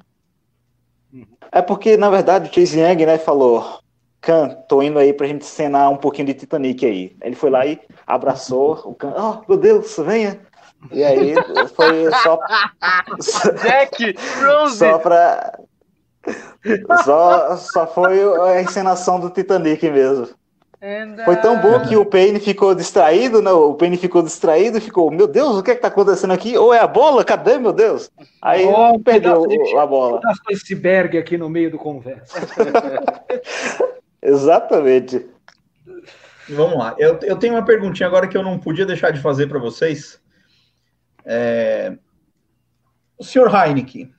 É porque, na verdade, o Chase Young, né, falou, Khan, tô indo aí pra gente cenar um pouquinho de Titanic aí. Ele foi lá e abraçou o Khan, oh, meu Deus, venha. E aí foi só, Jack Rose! só pra... Só, só foi a encenação do Titanic mesmo. And, Foi tão uh, bom que o Payne ficou distraído, né? O Payne ficou distraído e ficou, meu Deus, o que é que tá acontecendo aqui? Ou é a bola? Cadê, meu Deus? Aí Oh, perdeu de- o- a bola. De iceberg aqui no meio do conversa. Exatamente. vamos lá. Eu, eu tenho uma perguntinha agora que eu não podia deixar de fazer para vocês. É, O senhor Heineken,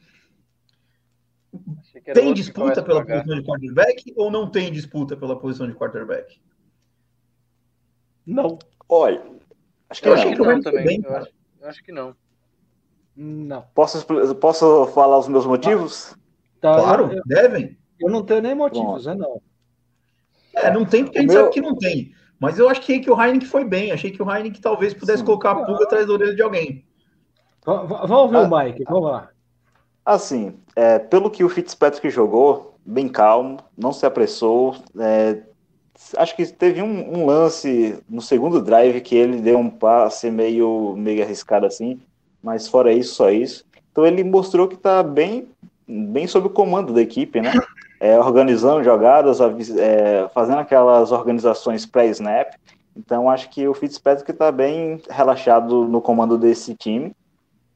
tem disputa pela posição de quarterback ou não tem disputa pela posição de quarterback? Não, Olha, acho que Eu não. acho que Não, não também. bem, eu, acho, eu acho que não. não. Posso, posso falar os meus motivos? Tá, Claro, eu, devem. eu não tenho nem motivos, né? Não. É, não tem porque a O gente meu- sabe que não tem. Mas eu achei que o Heineken foi bem. Achei que o Heineken talvez pudesse Sim. colocar a pulga atrás da orelha de alguém. Va- va- Vamos ouvir Ah. o Mike, vamos lá. Assim, é, pelo que o Fitzpatrick jogou, bem calmo, não se apressou. é, acho que teve um, um lance no segundo drive que ele deu um passe meio, meio arriscado assim, mas fora isso, só isso. Então ele mostrou que está bem, bem sob o comando da equipe, né? É, organizando jogadas, é, fazendo aquelas organizações pré-snap. Então acho que o Fitzpatrick está bem relaxado no comando desse time.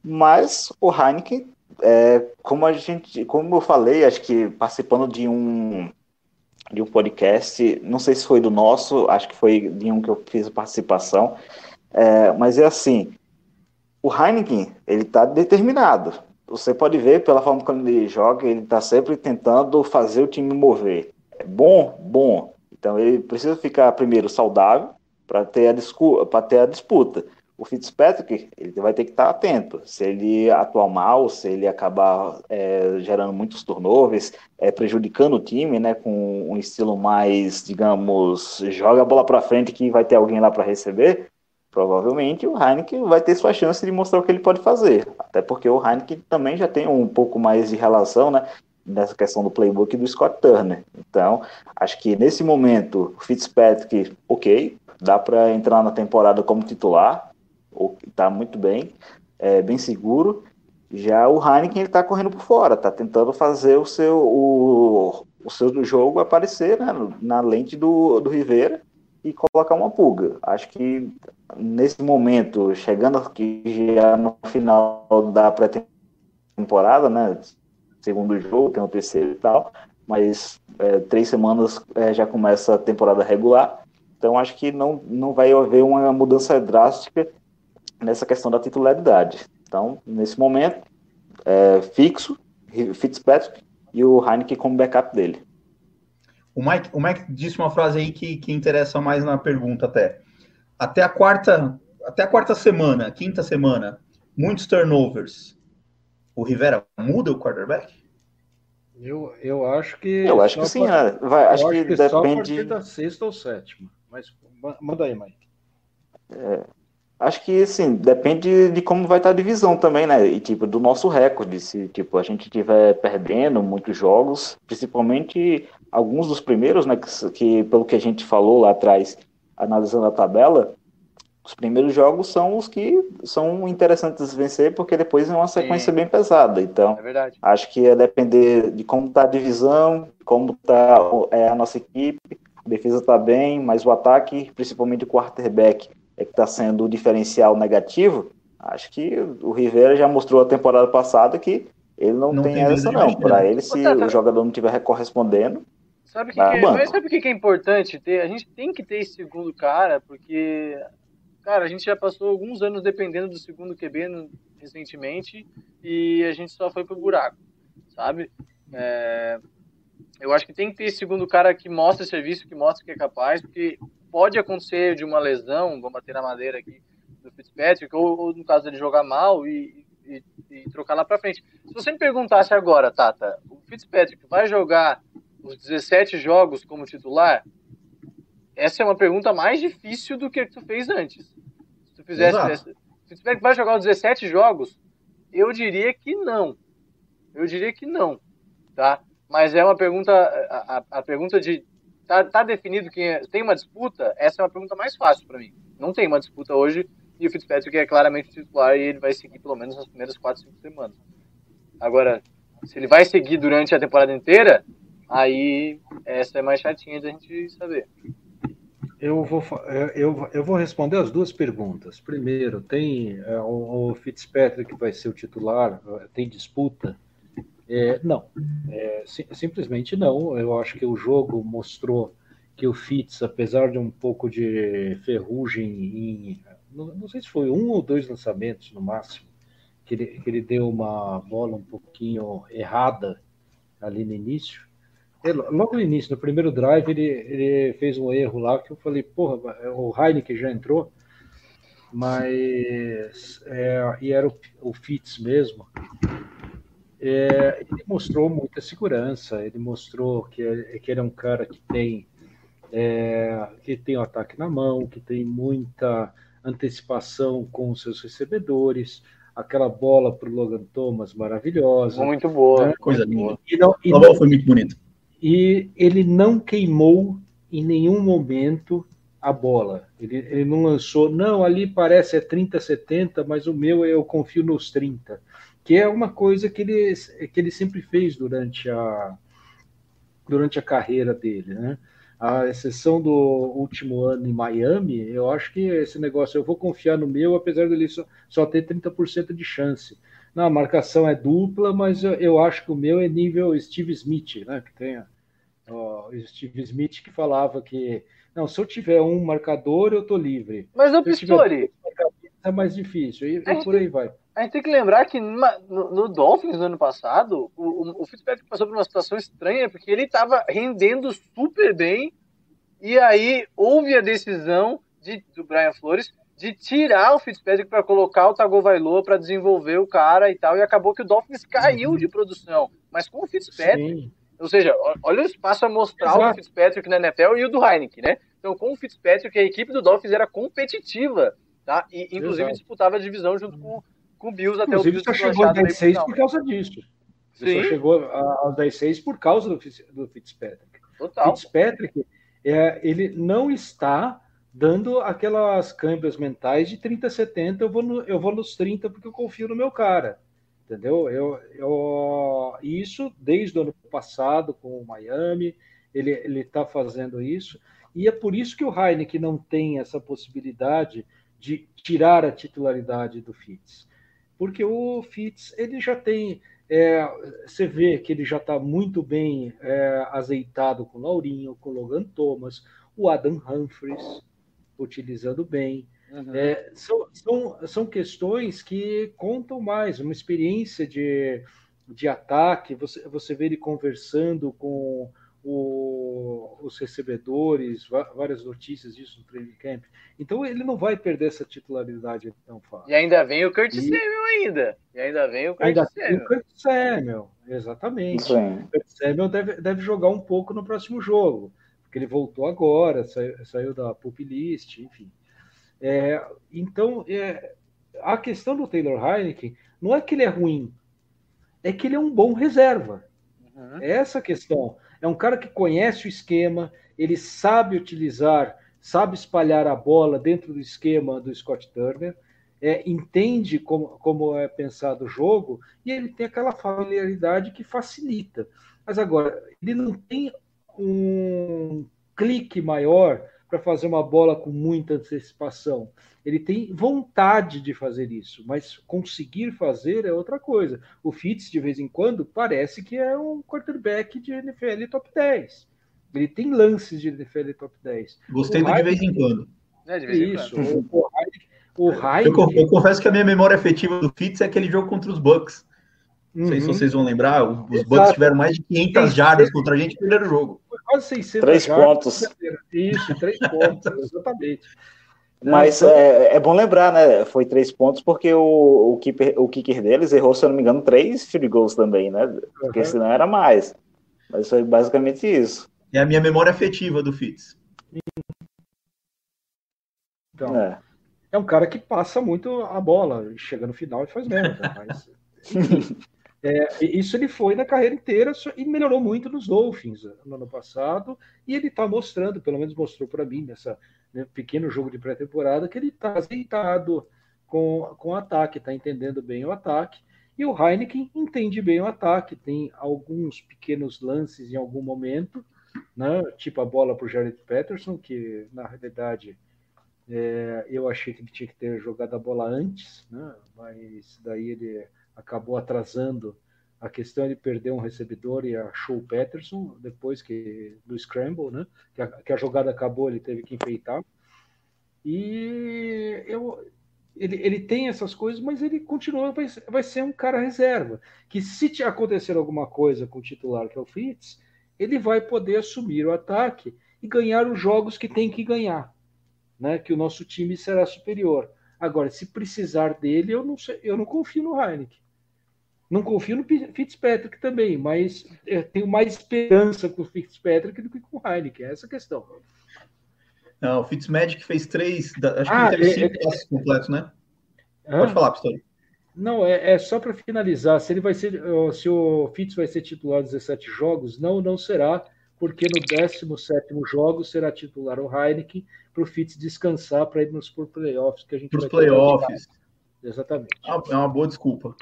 Mas o Heineken é, como a gente, como eu falei, acho que participando de um de um podcast, não sei se foi do nosso, acho que foi de um que eu fiz participação, é, mas é assim, o Heineken ele está determinado. Você pode ver pela forma como ele joga, ele está sempre tentando fazer o time mover. É bom, bom. Então ele precisa ficar primeiro saudável para ter a ter a disputa o Fitzpatrick ele vai ter que estar atento. Se ele atuar mal, se ele acabar é, gerando muitos turnovers, é, prejudicando o time, né, com um estilo mais, digamos, joga a bola para frente que vai ter alguém lá para receber, provavelmente o Heineken vai ter sua chance de mostrar o que ele pode fazer. Até porque o Heineken também já tem um pouco mais de relação, né? Nessa questão do playbook do Scott Turner. Então, acho que nesse momento, o Fitzpatrick, ok, dá para entrar na temporada como titular, tá muito bem, é bem seguro. Já o Heineken ele tá correndo por fora, tá tentando fazer o seu, o, o seu jogo aparecer né, na lente do, do Rivera e colocar uma pulga. Acho que nesse momento, chegando aqui já no final da pré-temporada, né? Segundo jogo, tem o terceiro e tal, mas é, três semanas é, já começa a temporada regular. Então acho que não, não vai haver uma mudança drástica nessa questão da titularidade. Então, nesse momento, é, fixo, Fitzpatrick e o Heineken como backup dele. O Mike, o Mike disse uma frase aí que, que interessa mais na pergunta até. Até a quarta, até a quarta semana, quinta semana, muitos turnovers. O Rivera muda o quarterback? Eu, eu acho que. Eu acho que sim, né? Vai, acho, acho, que, que depende. Só a da sexta ou sétima. Mas manda aí, Mike. É, Acho que, assim, depende de como vai estar a divisão também, né? E, tipo, do nosso recorde. Se, tipo, a gente estiver perdendo muitos jogos, principalmente alguns dos primeiros, né? Que, que, pelo que a gente falou lá atrás, analisando a tabela, os primeiros jogos são os que são interessantes vencer, porque depois é uma sequência Sim. bem pesada. Então, é acho que é depender de como está a divisão, como está é, a nossa equipe. A defesa está bem, mas o ataque, principalmente o quarterback, é que está sendo o diferencial negativo, acho que o Rivera já mostrou a temporada passada que ele não, não tem, tem essa não. Para ele, se tá, tá. o jogador não estiver correspondendo, sabe que, que é, mas sabe o que é importante ter? A gente tem que ter esse segundo cara, porque cara, a gente já passou alguns anos dependendo do segundo QB no, recentemente e a gente só foi pro buraco, sabe? É, eu acho que tem que ter esse segundo cara que mostra serviço, que mostra que é capaz, porque pode acontecer de uma lesão, vamos bater na madeira aqui, do Fitzpatrick, ou, ou no caso dele jogar mal e, e, e, trocar lá para frente. Se você me perguntasse agora, Tata, o Fitzpatrick vai jogar os 17 jogos como titular? Essa é uma pergunta mais difícil do que tu fez antes. Se tu fizesse essa, Fitzpatrick vai jogar os 17 jogos? Eu diria que não. Eu diria que não, tá? Mas é uma pergunta, a, a, a pergunta de Tá, tá definido quem é, tem uma disputa? Essa é uma pergunta mais fácil para mim. Não tem uma disputa hoje e o Fitzpatrick é claramente titular e ele vai seguir pelo menos nas primeiras 4, 5 semanas. Agora, se ele vai seguir durante a temporada inteira, aí essa é mais chatinha da gente saber. Eu vou, eu, eu vou responder as duas perguntas. Primeiro, tem é, o, o Fitzpatrick vai ser o titular, tem disputa? É, não, é, sim, simplesmente não. Eu acho que o jogo mostrou que o Fitz, apesar de um pouco de ferrugem em. Não, não, sei se foi um ou dois lançamentos no máximo, que ele, que ele deu uma bola um pouquinho errada ali no início. Ele, logo no início, no primeiro drive, ele, ele fez um erro lá que eu falei, porra, o Heineken já entrou, mas. É, e era o, o Fitz mesmo é, ele mostrou muita segurança, ele mostrou que, que ele é um cara que tem, é, que tem o ataque na mão, que tem muita antecipação com os seus recebedores, aquela bola para o Logan Thomas maravilhosa. Muito boa. Né? Coisa linda. E não, e não, foi muito bonito. E ele não queimou em nenhum momento a bola. Ele, ele não lançou, não, ali parece é 30, 70, mas o meu eu confio nos 30 que é uma coisa que ele, que ele sempre fez durante a, durante a carreira dele, né? A exceção do último ano em Miami, eu acho que esse negócio, eu vou confiar no meu, apesar dele só, só ter 30% de chance. Não, a marcação é dupla, mas eu, eu, acho que o meu é nível Steve Smith, né? Que tem o Steve Smith que falava que não, se eu tiver um marcador, eu tô livre. Mas o Pistori é mais difícil, e, e por aí vai a gente tem que lembrar que no, no Dolphins no ano passado, o, o Fitzpatrick passou por uma situação estranha, porque ele estava rendendo super bem, e aí houve a decisão de, do Brian Flores de tirar o Fitzpatrick para colocar o Tagovailoa para desenvolver o cara e tal, e acabou que o Dolphins caiu de produção. Mas com o Fitzpatrick, Sim. ou seja, olha o espaço a mostrar Exato. o Fitzpatrick na NFL e o do Heineken, né? Então, com o Fitzpatrick, a equipe do Dolphins era competitiva Tá? E, inclusive, Exato. disputava a divisão junto com, com o Bills até inclusive, o Bills. Só chegou a 10-6 por causa disso. Sim. Só chegou aos 10-6 por causa do, do Fitzpatrick. Total. Fitzpatrick, é, ele não está dando aquelas câmbias mentais de 30 70, eu vou, no, eu vou nos 30 porque eu confio no meu cara. Entendeu? Eu, eu, isso desde o ano passado com o Miami, ele está fazendo isso. E é por isso que o Heineken não tem essa possibilidade de tirar a titularidade do Fitz. Porque o Fitz ele já tem. É, você vê que ele já está muito bem é, azeitado com o Laurinho, com o Logan Thomas, o Adam Humphries utilizando bem. Uhum. É, são, são, são questões que contam mais, uma experiência de, de ataque, você, você vê ele conversando com o, os recebedores, várias notícias disso no training camp. Então ele não vai perder essa titularidade tão fácil. E ainda vem o Curtis e... Samuel ainda. E ainda vem o Curtis ainda Samuel. o Curtis Samuel, exatamente. O Curtis Samuel deve, deve jogar um pouco no próximo jogo, porque ele voltou agora, saiu, saiu da pup list, enfim. É, então, é, a questão do Taylor Heineken não é que ele é ruim, é que ele é um bom reserva. Uhum. É essa questão. É um cara que conhece o esquema, ele sabe utilizar, sabe espalhar a bola dentro do esquema do Scott Turner, é, entende como, como é pensado o jogo e ele tem aquela familiaridade que facilita. Mas agora, ele não tem um clique maior para fazer uma bola com muita antecipação. Ele tem vontade de fazer isso, mas conseguir fazer é outra coisa. O Fitz, de vez em quando, parece que é um quarterback de NFL top 10. Ele tem lances de NFL top 10. Gostei do de vez em quando. É, de vez isso. Em quando. O, o, eu, eu, confesso que a minha memória afetiva do Fitz é aquele jogo contra os Bucks. Não sei se uhum. vocês vão lembrar, os Exato. Bucks tiveram mais de 500 jardas contra a gente no primeiro jogo. Foi quase 600 Três jardas, pontos. Isso, três pontos, exatamente. Mas é, é, bom lembrar, né? Foi três pontos porque o, o, keeper, o kicker deles errou, se eu não me engano, três field goals também, né? Porque uhum. senão era mais. Mas foi basicamente isso. É a minha memória afetiva do Fitz. Então, é. é um cara que passa muito a bola, chega no final e faz merda. Mas, É, isso ele foi na carreira inteira e melhorou muito nos Dolphins eh, no ano passado. E ele está mostrando, pelo menos mostrou para mim, nessa né, pequeno jogo de pré-temporada, que ele está azeitado com, com o ataque, está entendendo bem o ataque. E o Heineken entende bem o ataque, tem alguns pequenos lances em algum momento, né, tipo a bola para o Jared Patterson, que na realidade é, eu achei que ele tinha que ter jogado a bola antes, né, mas daí ele acabou atrasando a questão de perder um recebedor e achou o Peterson depois que do scramble, né? Que a, que a jogada acabou, ele teve que enfeitar. E eu, ele, ele tem essas coisas, mas ele continua, vai, vai ser um cara reserva. Que se acontecer alguma coisa com o titular, que é o Fitz, ele vai poder assumir o ataque e ganhar os jogos que tem que ganhar, né? Que o nosso time será superior. Agora, se precisar dele, eu não, sei, eu não confio no Heineken. Não confio no Fitzpatrick também, mas tenho mais esperança com o Fitzpatrick do que com o Heineken, é essa a questão. Não, o Fitzmagic fez três, acho ah, que ele teve é, cinco é, passos completos, né? Hã? Pode falar, Pistori. Não, é, é só para finalizar. Se ele vai ser, se o Fitz vai ser titular 17 jogos, não, não será, porque no 17 jogo será titular o Heineken para o Fitz descansar para irmos para os playoffs que a gente Para os playoffs. Exatamente. É uma boa desculpa.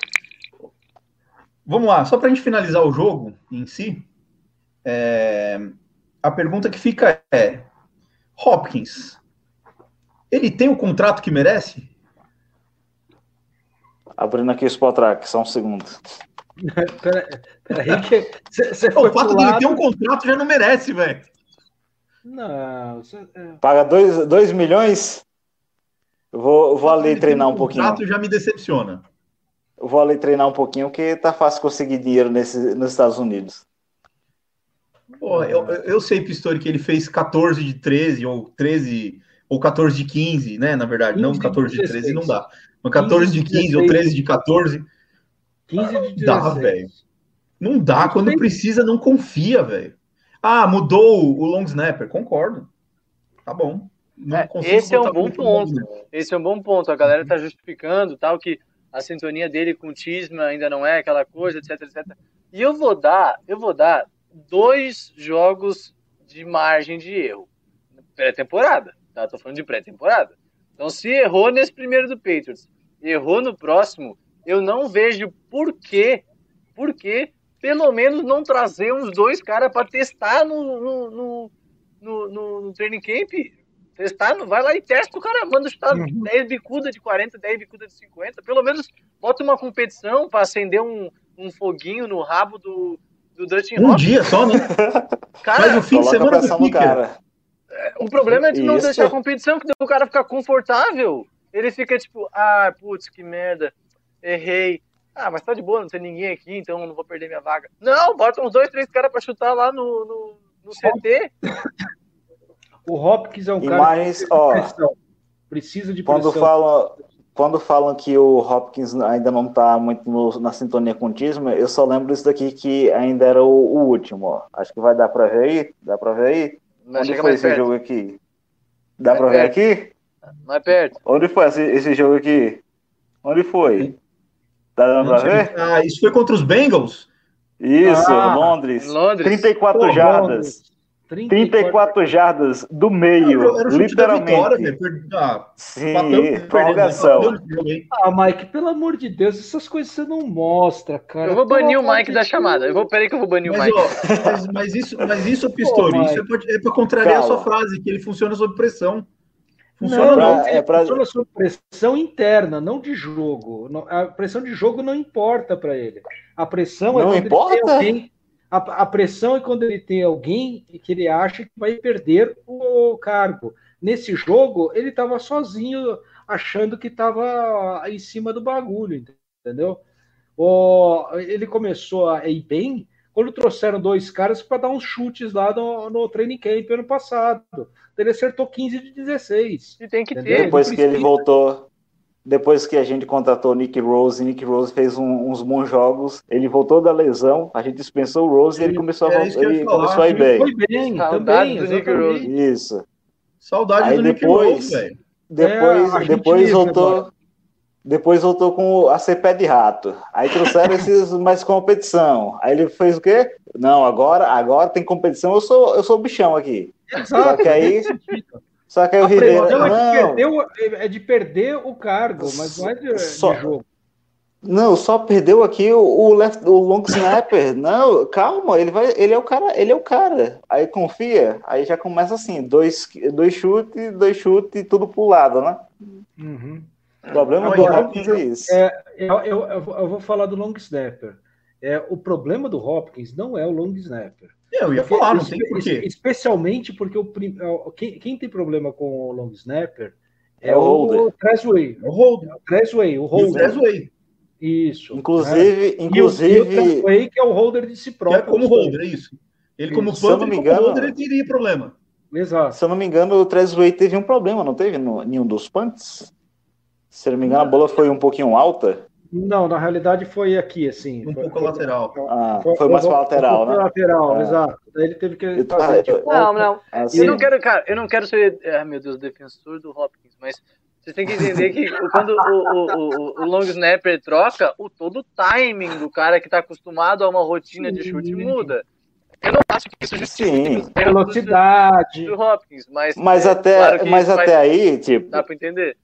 Vamos lá, só para a gente finalizar o jogo em si, é... a pergunta que fica é: Hopkins, ele tem o contrato que merece? Abrindo aqui o Spotrack, só um segundo. Peraí, que você O fato de ele ter um contrato já não merece, velho. Não. Cê... É. Paga 2 milhões? vou, vou ali treinar um pouquinho. O contrato já me decepciona vou ali treinar um pouquinho, porque tá fácil conseguir dinheiro nesse, nos Estados Unidos. Pô, eu, eu sei, Pistori, que ele fez 14 de 13, ou 13, ou 14 de 15, né? Na verdade, não 14 de 13 não dá. Mas 14 de 15 ou 13 de 14. 15 de 16. Dá, velho. Não dá, quando precisa, não confia, velho. Ah, mudou o long snapper, concordo. Tá bom. não É, consigo esse é um bom ponto. Esse é um bom ponto. A galera tá justificando tal que a sintonia dele com o Tisma ainda não é aquela coisa, etc, etc. E eu vou dar, eu vou dar dois jogos de margem de erro. Pré-temporada, tá? Tô falando de pré-temporada. Então, se errou nesse primeiro do Patriots, errou no próximo, eu não vejo por quê, por quê, pelo menos não trazer uns dois caras para testar no, no, no, no, no- training camp. Testar, não vai lá e testa o cara, manda chutar 10 bicuda de 40, 10 bicuda de 50. Pelo menos bota uma competição para acender um, um foguinho no rabo do, do Dustin Um dia só, né? Cara, Faz o fim de semana do kicker. cara. o problema é de não Isso. deixar competição, que o cara fica confortável. Ele fica tipo, ah, putz, que merda, errei. Ah, mas tá de boa, não tem ninguém aqui, então não vou perder minha vaga. Não, bota uns dois, três caras pra chutar lá no, no, no CT. O Hopkins é um E cara mais, que ó, precisa de pressão. Precisa de Quando pressão. falam, quando falam que o Hopkins ainda não tá muito no- na sintonia com o Tisma, eu só lembro isso daqui que ainda era o, o último. ó. Acho que vai dar pra ver aí. Dá pra ver aí? Mas Onde foi esse perto, jogo aqui? Dá pra ver perto. aqui? mais perto. Onde foi esse, esse jogo aqui? Onde foi? Tá dando pra ver? Ah, isso foi contra os Bengals? Isso, Ah, Londres. Londres. 34 Pô, jardas. Londres, 34 jardas do meio, Era, o vitória, literalmente. Per- Ah, Sim, bateu, prorrogação. aí. Ah, Mike, pelo amor de Deus, essas coisas você não mostra, cara. Eu vou banir o Mike da chamada. Eu vou, peraí que eu vou banir o Mas, Mike. ó, mas, mas isso, mas isso, Pistori, Pô, isso é pra, é pra contrariar a sua Calma. frase, que ele funciona sob pressão. Funciona Não, não. Pra- ele é pra- funciona sob pressão interna, não de jogo. A pressão de jogo não importa para ele. A pressão é Não ele importa? tem alguém. A, a pressão é quando ele tem alguém que ele acha que vai perder o cargo. Nesse jogo, ele estava sozinho, achando que estava em cima do bagulho, entendeu? O, ele começou a ir bem quando trouxeram dois caras para dar uns chutes lá no, no training camp ano passado. Ele acertou 15 de 16. E tem que Entendeu? ter. Depois que ele voltou, depois que a gente contratou o Nick Rose, e Nick Rose fez um- uns bons jogos, ele voltou da lesão, a gente dispensou o Rose e ele começou a, eu ia ele falar, começou a ir bem. Foi bem, Saudade também, do Nick exatamente. Isso. Saudade Aí do Nick depois- Rose, velho. Depois, a gente depois voltou. agora. Depois voltou com a ser pé de rato. Aí trouxeram esses mais competição. Aí ele fez o quê? Não, agora, agora tem competição, eu sou, eu sou o bichão aqui. Só que aí, só que aí o A Ribeiro. pressão é de, Não, perder o, é de perder o cargo, mas não é de, de Só- jogo. não, só perdeu aqui o, o, left, o long snapper. Não, calma, ele vai, ele é o cara, ele é o cara. Aí confia, aí já começa assim, dois, dois chutes, dois chutes, tudo pro lado, né? Uhum. O problema Olha, do Hopkins é isso. Eu, eu, eu vou- eu vou falar do long snapper. É, o problema do Hopkins não é o long snapper. Eu ia Porque falar, não tem porquê. Especialmente porque o, prim- é, quem, quem tem problema com o long snapper é, É o o holder. Trezway. O Hold, O Trezway, o e o holder. Trezway, Isso. né? Inclusive, E o, e o inclusive, Trezway, que é o holder de si que próprio. é como holder, é isso. Ele como Se eu não punter, me como engano- holder, ele teria problema. Exato. se eu não me engano, o Trezway teve um problema, não teve? No, nenhum dos punts? Se eu não me engano, a bola foi um pouquinho alta. Não, na realidade foi aqui, assim. Um foi, pouco lateral. Ah, foi mais pra lateral, foi né? lateral, Ah. exato. Daí ele teve que Eu- fazer de eu- volta. Não, não. Assim, Eu não quero, cara, eu não quero ser, ai meu Deus, defensor do Hopkins, mas vocês têm que entender que quando o, o, o, o long snapper troca, o, todo o timing do cara que tá acostumado a uma rotina de chute muda. Eu não acho que isso justifique erros do, Velocidade. do Hopkins, mas, Mas é, até, claro que mas faz- até aí, tipo, dá pra entender.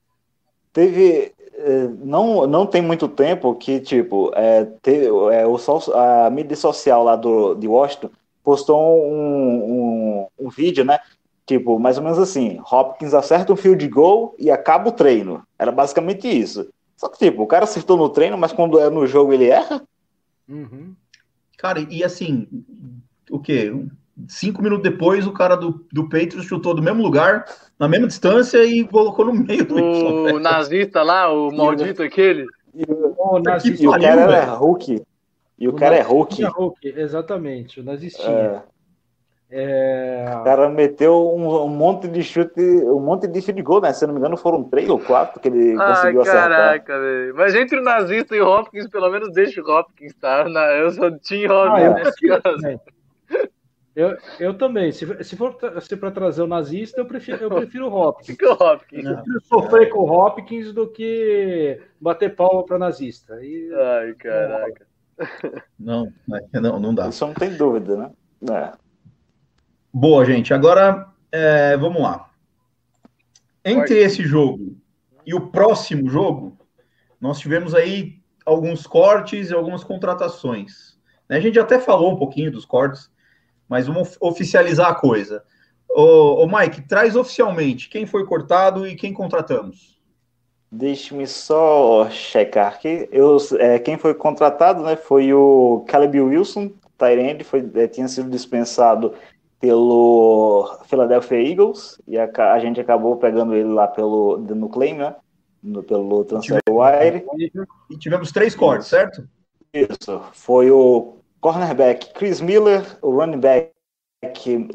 Teve. eh, Não, não tem muito tempo que, tipo, é, teve, é, o, a mídia social lá do, de Washington postou um, um, um vídeo, né? Tipo, mais ou menos assim: Hopkins acerta um field goal e acaba o treino. Era basicamente isso. Só que, tipo, o cara acertou no treino, mas quando é no jogo ele erra? Uhum. Cara, e assim, o quê? Cinco minutos depois, o cara do, do Patriots chutou do mesmo lugar, na mesma distância e colocou no meio do O nazista lá, o maldito aquele. O nazista E o cara era. Hulk. E o cara é Hulk. Hulk, exatamente, o nazistinha. É, É, o cara meteu um, um monte de chute, um monte de field goal, né? Se eu não me engano, foram três ou quatro que ele Ai, conseguiu acertar. caraca, velho. Mas entre o nazista e o Hopkins, pelo menos deixa o Hopkins, tá? Na- Eu sou Ah, Hopkins eu nesse prefiro caso. também. Eu, eu também. Se, se for se para trazer o nazista, eu prefiro, eu prefiro o Hopkins. Que o Hopkins. Eu prefiro sofrer com o Hopkins do que bater palma para nazista. E, Ai, caraca. Não, é, não, não dá. Isso não tem dúvida, né? É. Boa, gente. Agora, é, vamos lá. Entre esse jogo e o próximo jogo, nós tivemos aí alguns cortes e algumas contratações. A gente até falou um pouquinho dos cortes, mas vamos oficializar a coisa. Ô, ô Mike, traz oficialmente quem foi cortado e quem contratamos. Deixe-me só checar aqui. Eu, é, quem foi contratado né, foi o Caleb Wilson, Tyrande, foi é, tinha sido dispensado pelo Philadelphia Eagles e a, a gente acabou pegando ele lá pelo no claim, né? No, pelo transfer wire. E tivemos três cortes, certo? Isso. Foi o cornerback Chris Miller, o running back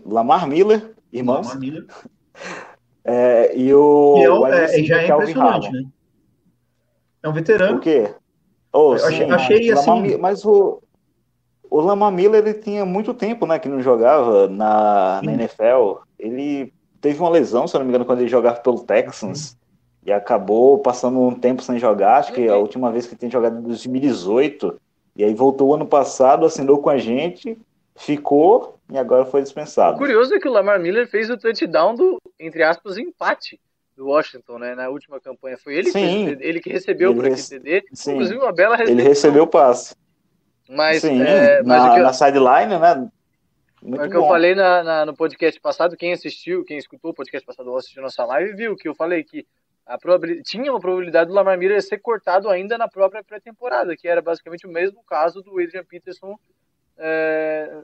Lamar Miller, irmãos. Lamar Miller. É, e o. E é um- é, já é Calvin impressionante, né? É um veterano. O quê? Oh, Eu achei- sim, achei, Lamar assim- Mas o, o Lamar Miller ele tinha muito tempo né, que não jogava na, na Sim. NFL. Ele teve uma lesão, se eu não me engano, quando ele jogava pelo Texans. E acabou passando um tempo sem jogar. Acho que a última vez que ele tem jogado em 2018. E aí voltou ano passado, assinou com a gente, ficou e agora foi O dispensado. curioso é que o Lamar Miller fez o touchdown do, entre aspas, empate do Washington, né? Na última campanha. Foi ele, que, Sim. fez- ele que recebeu Ele por rece- aquele TD. Sim. Inclusive, uma bela Ele recepção. recebeu o passe. Mas, Sim, é, mas na, o que eu- na sideline, né? Muito o que eu falei na- na- no podcast passado, quem assistiu, quem escutou o podcast passado ou assistiu nossa live, viu que eu falei que tinha uma probabilidade do Lamar Miller ser cortado ainda na própria pré-temporada, que era basicamente o mesmo caso do Adrian Peterson é,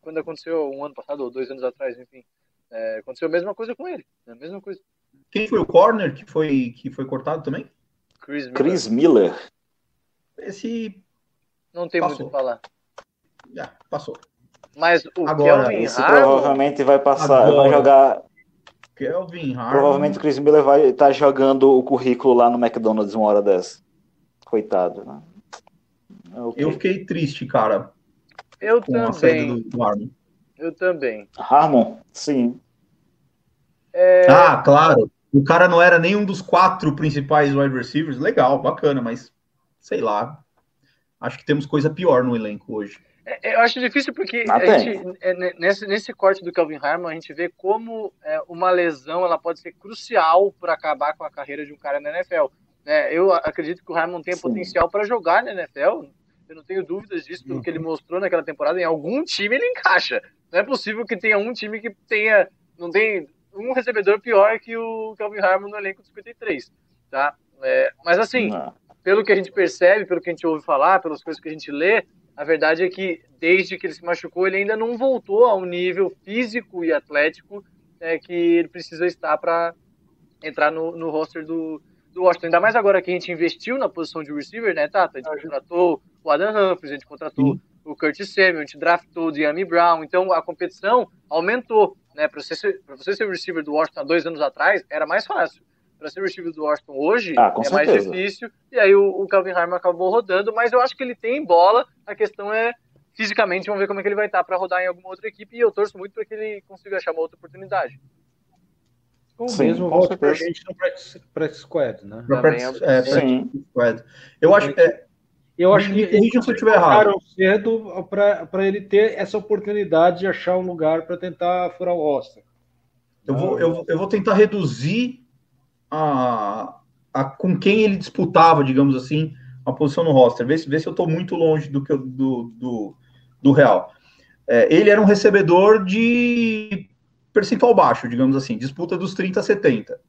quando aconteceu um ano passado ou dois anos atrás, enfim. É, aconteceu a mesma coisa com ele. A mesma coisa. Quem foi o corner que foi, que foi cortado também? Chris Miller. Chris Miller. Esse Não tem Passou. muito o que falar. já passou. Mas o Agora, Kelvin Esse provavelmente vai passar, Agora. vai jogar. Kelvin Harmon. Provavelmente o Chris Miller vai estar jogando o currículo lá no McDonald's uma hora dessa. Coitado, né? É o quê? Eu fiquei triste, cara, eu com a saída também. do, do Harmon. Eu também. Harmon? Sim. É, Ah, claro. O cara não era nenhum dos quatro principais wide receivers. Legal, bacana, mas sei lá. Acho que temos coisa pior no elenco hoje. É, Eu acho difícil porque gente, é, ne- nesse, nesse corte do Calvin Harmon, a gente vê como é, uma lesão ela pode ser crucial para acabar com a carreira de um cara na NFL. né? eu acredito que o Harmon tem Sim. potencial para jogar na NFL. Eu não tenho dúvidas disso, pelo que ele mostrou naquela temporada. Em algum time ele encaixa. Não é possível que tenha um time que tenha. Não tem um recebedor pior que o Calvin Harmon no elenco de 53. Tá? É, mas assim, Não. pelo que a gente percebe, pelo que a gente ouve falar, pelas coisas que a gente lê, a verdade é que desde que ele se machucou, ele ainda não voltou ao nível físico e atlético é, que ele precisa estar para entrar no, no roster do, do Washington. Ainda mais agora que a gente investiu na posição de receiver, né, Tata? A gente contratou o Adam Humphries, a gente contratou o Curtis Samuel, a gente draftou o Diami Brown. Então a competição aumentou. Né? Para você, ser- você ser receiver do Washington há dois anos atrás, era mais fácil. Para ser receiver do Washington hoje, Ah, com é mais certeza. difícil. E aí o, o Calvin Harmon acabou rodando, mas eu acho que ele tem bola. A questão é fisicamente, vamos ver como é que ele vai estar para rodar em alguma outra equipe. E eu torço muito para que ele consiga achar uma outra oportunidade. O Sim, mesmo voto pra gente no practice, practice squad, né? Também practice- é- practice squad. Eu acho é, Eu acho que eles se eu estiver errado. cedo para ele ter essa oportunidade de achar um lugar para tentar furar o roster. eu, vou, eu, vou- eu vou tentar reduzir a, a com quem ele disputava, digamos assim, a posição no roster. Vê se, vê se eu estou muito longe do, que eu- do, do, do real. É, ele era um recebedor de percentual baixo, digamos assim, disputa dos 30 a 70.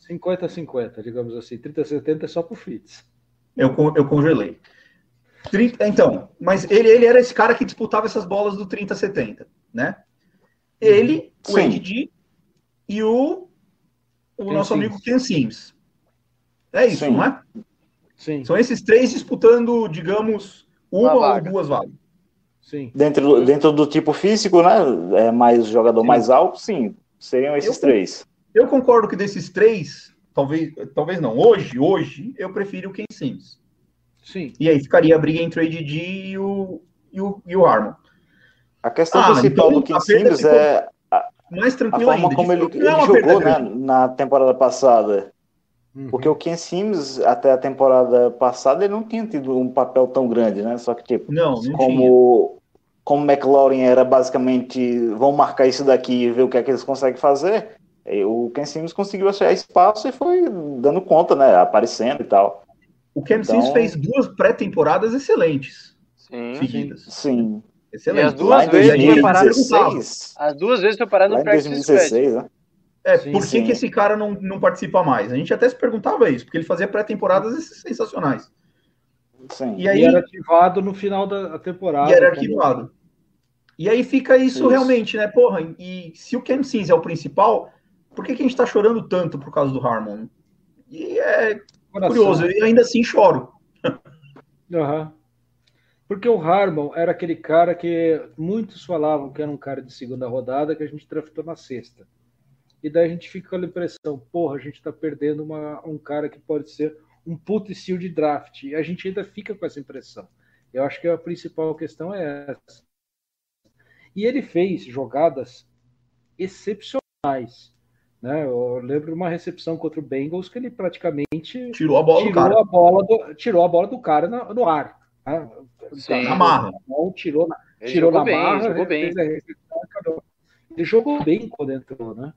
50-50, digamos assim. 30-70 é só pro Fitz. Eu, eu congelei. 30, então, mas ele, ele era esse cara que disputava essas bolas do 30 a 70, né? Ele, o Sim. AD e o, o Ken nosso Sims. amigo Ken Sims. É isso, Sim. não é? Sim, São esses três disputando, digamos, uma, Uma ou duas vagas. sim. Dentro, do- dentro do tipo físico, né? É mais jogador Sim. mais alto, sim. Seriam esses Eu- três. Eu concordo que desses três, talvez, talvez não, hoje, hoje, eu prefiro o Ken Sims. Sim. E aí ficaria a briga entre o ADD e o, e o, e o Harmon. A questão Ah, principal então do Ken perda Simmons ficou é Mais a tranquilo forma ainda. como ele, é ele perda jogou né, na temporada passada. Uhum. Porque o Ken Simmons, até a temporada passada, ele não tinha tido um papel tão grande, né? Só que, tipo, Não, não tinha. como, como McLaurin era basicamente vão marcar isso daqui e ver o que é que eles conseguem fazer, o Ken Simmons conseguiu achar espaço e foi dando conta, né? Aparecendo e tal. O Cam Então- Sims fez duas pré-temporadas excelentes Sim. seguidas. Sim. Excelente. E as duas vezes foi 2016. As duas vezes foi parado no em practice squad. 2016, né? É, Sim, por que, sim. que esse cara não, não participa mais? A gente até se perguntava isso, porque ele fazia pré-temporadas sensacionais. Sim. E E aí era ativado no final da temporada. e era arquivado. E aí fica isso, Isso. realmente, né? Porra, e se o Cam Sims é o principal, por que, que a gente tá chorando tanto por causa do Harmon? E é Coração. curioso, eu ainda assim choro. Aham. Porque o Harmon era aquele cara que muitos falavam que era um cara de segunda rodada que a gente draftou na sexta. E daí a gente fica com a impressão, porra, a gente tá perdendo uma- um cara que pode ser um puto steal de draft. E a gente ainda fica com essa impressão. Eu acho que a principal questão é essa. E ele fez jogadas excepcionais. Né? Eu lembro de uma recepção contra o Bengals que ele praticamente Tirou a bola do tirou cara. a bola do, tirou a bola do cara no, no ar. né? Sim. Na marra. Não, tirou na, Ele tirou jogou na bem, marra, jogou bem. Ele jogou bem quando entrou, né?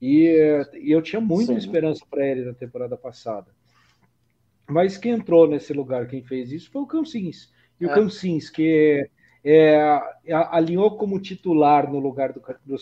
E, e eu tinha muita Sim. esperança para ele na temporada passada. Mas quem entrou nesse lugar, quem fez isso foi o Cancins. E o É. Cancins, que é, a- alinhou como titular no lugar do, do,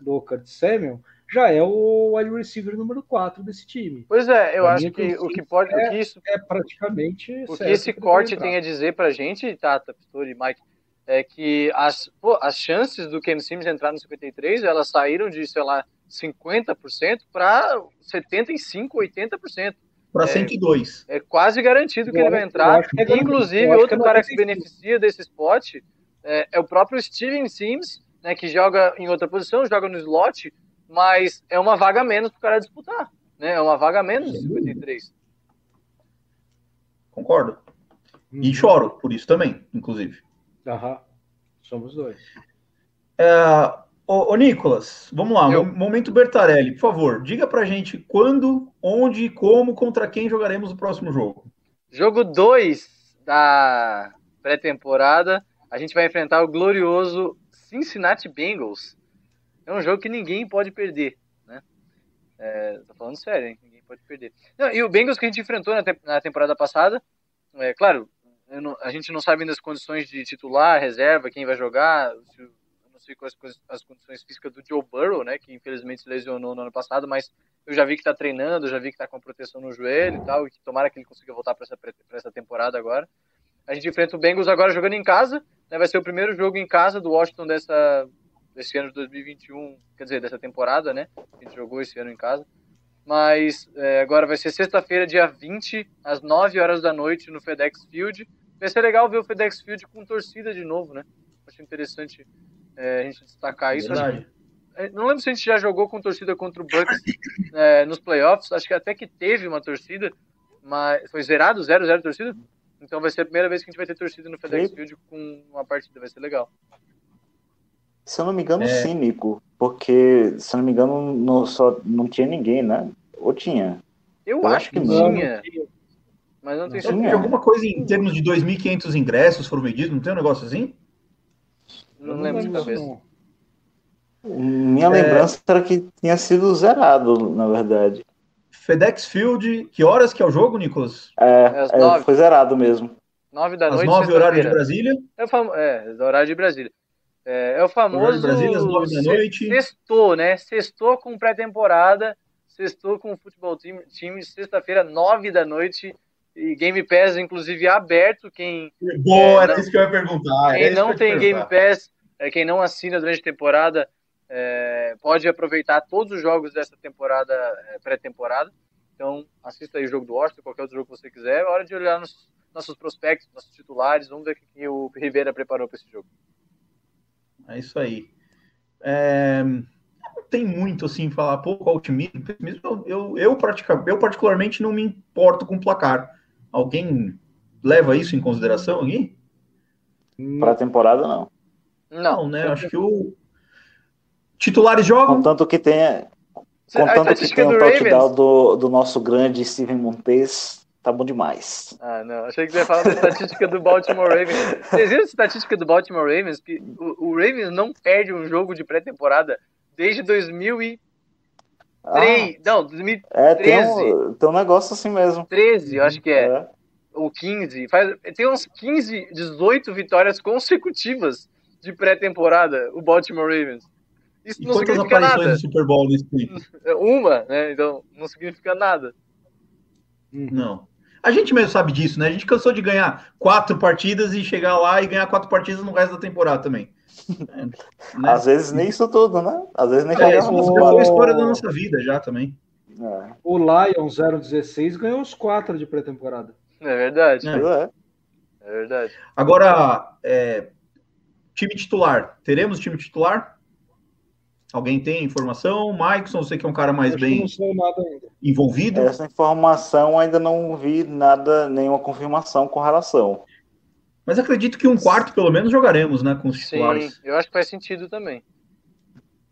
do Curtis Samuel, já é o wide receiver número 4 desse time. Pois é, eu Pra acho que o que pode, o que isso, É praticamente. o que esse corte tem a dizer pra gente, Tata, Pistori e Mike, é que as, pô, as chances do Cam Simmons entrar no 53, elas saíram de, sei lá, 50% para 75, 80%. Para É. 102. É quase garantido que Eu ele vai entrar. é. Inclusive, Eu acho outro que é cara que se 95. beneficia desse spot é, é o próprio Steven Sims, né, que joga em outra posição, joga no slot, mas é uma vaga a menos para o cara disputar. Né? É uma vaga a menos de 53. Concordo. E Uhum. choro por isso também, inclusive. Aham. Somos dois. É, ô, ô, Nicolas, vamos lá. Eu. mo- Momento Bertarelli, por favor. Diga pra gente quando, onde, como, contra quem jogaremos o próximo jogo. Jogo 2 da pré-temporada, a gente vai enfrentar o glorioso Cincinnati Bengals. É um jogo que ninguém pode perder, né? É, tô falando sério, hein? Ninguém pode perder. Não, e o Bengals que a gente enfrentou na, te- na temporada passada, é claro, não- a gente não sabe ainda as condições de titular, reserva, quem vai jogar, se não sei quais as condições físicas do Joe Burrow, né? Que infelizmente se lesionou no ano passado, mas eu já vi que tá treinando, já vi que tá com proteção no joelho e tal, e que tomara que ele consiga voltar para essa, essa temporada agora. A gente enfrenta o Bengals agora jogando em casa, né, vai ser o primeiro jogo em casa do Washington dessa, desse ano de 2021, quer dizer, dessa temporada, né? A gente jogou esse ano em casa. Mas é, agora vai ser sexta-feira, dia 20, às 9 horas da noite, no FedEx Field. Vai ser legal ver o FedEx Field com torcida de novo, né? Acho interessante é, a gente destacar isso. Verdade. é, Não lembro se a gente já jogou com torcida contra o Bucks é, nos playoffs. Acho que até que teve uma torcida, mas foi zerado, 0-0 torcida. Então vai ser a primeira vez que a gente vai ter torcida no FedEx. Field com uma partida, vai ser legal. Se eu não me engano, É. cínico, porque, se eu não me engano, não, só, não tinha ninguém, né? Ou tinha? Eu, Eu acho acho que que Não, tinha, não mas não tenho certeza. alguma coisa em termos de 2.500 ingressos foram vendidos, não tem um negócio assim? Não Eu lembro de cabeça. não. Minha É. lembrança era que tinha sido zerado, na verdade. FedEx Field, que horas que é o jogo, Nicolas? É, é, nove. foi zerado mesmo. 9 da Às noite, 9 horário de. Brasília. É, é, horário de Brasília. É, é o famoso. Brasília, às 9 da noite. Sextou, né? Sextou com pré-temporada, sextou com o futebol time, time sexta-feira, 9 da noite. E Game Pass, inclusive, aberto. Quem, Boa, É, não- isso que eu ia perguntar. quem eu não tem Game. Pass, é, quem não assina durante a temporada, é, pode aproveitar todos os jogos dessa temporada, é, pré-temporada. Então, assista aí o jogo do Washington, qualquer outro jogo que você quiser. É hora de olhar nos nossos prospectos, nossos titulares. Vamos ver o que, que o Rivera preparou para esse jogo. É isso aí. É, Não tem muito assim falar, qual otimismo. Eu, eu, eu, pratica- eu particularmente não me importo com o placar. Alguém leva isso em consideração aqui? Pra temporada, não. Não, né? Acho que o. Titulares jogam. Contanto que tenha. Contanto que tenha o touchdown do, do nosso grande Steven Montes, tá bom demais. Ah, não. Achei que você ia falar da estatística do Baltimore Ravens. Vocês viram a estatística do Baltimore Ravens? Que o, o Ravens não perde um jogo de pré-temporada desde 2003. Ah, não, 2013. É, tem um, tem um negócio assim mesmo. 13, eu acho que é. é. Ou 15. Faz, tem uns 15, 18 vitórias consecutivas de pré-temporada, o Baltimore Ravens. Isso e não significa nada. Super Bowl nesse Uma, né? Então não significa nada. Não. A gente mesmo sabe disso, né? A gente cansou de ganhar quatro partidas e chegar lá e ganhar quatro partidas no resto da temporada também. É, né? Às vezes nem isso tudo, né? Às vezes nem é, isso foi a história da nossa vida já também. É. O Lion 016 ganhou os quatro de pré-temporada. É verdade. É, é. é verdade. Agora, é, time titular. Teremos time titular? Alguém tem informação? Maicon, você que é um cara mais bem envolvido? Essa informação ainda não vi nada, nenhuma confirmação com relação. Mas acredito que um quarto, pelo menos, jogaremos, né? Com os titulares. Sim, eu acho que faz sentido também.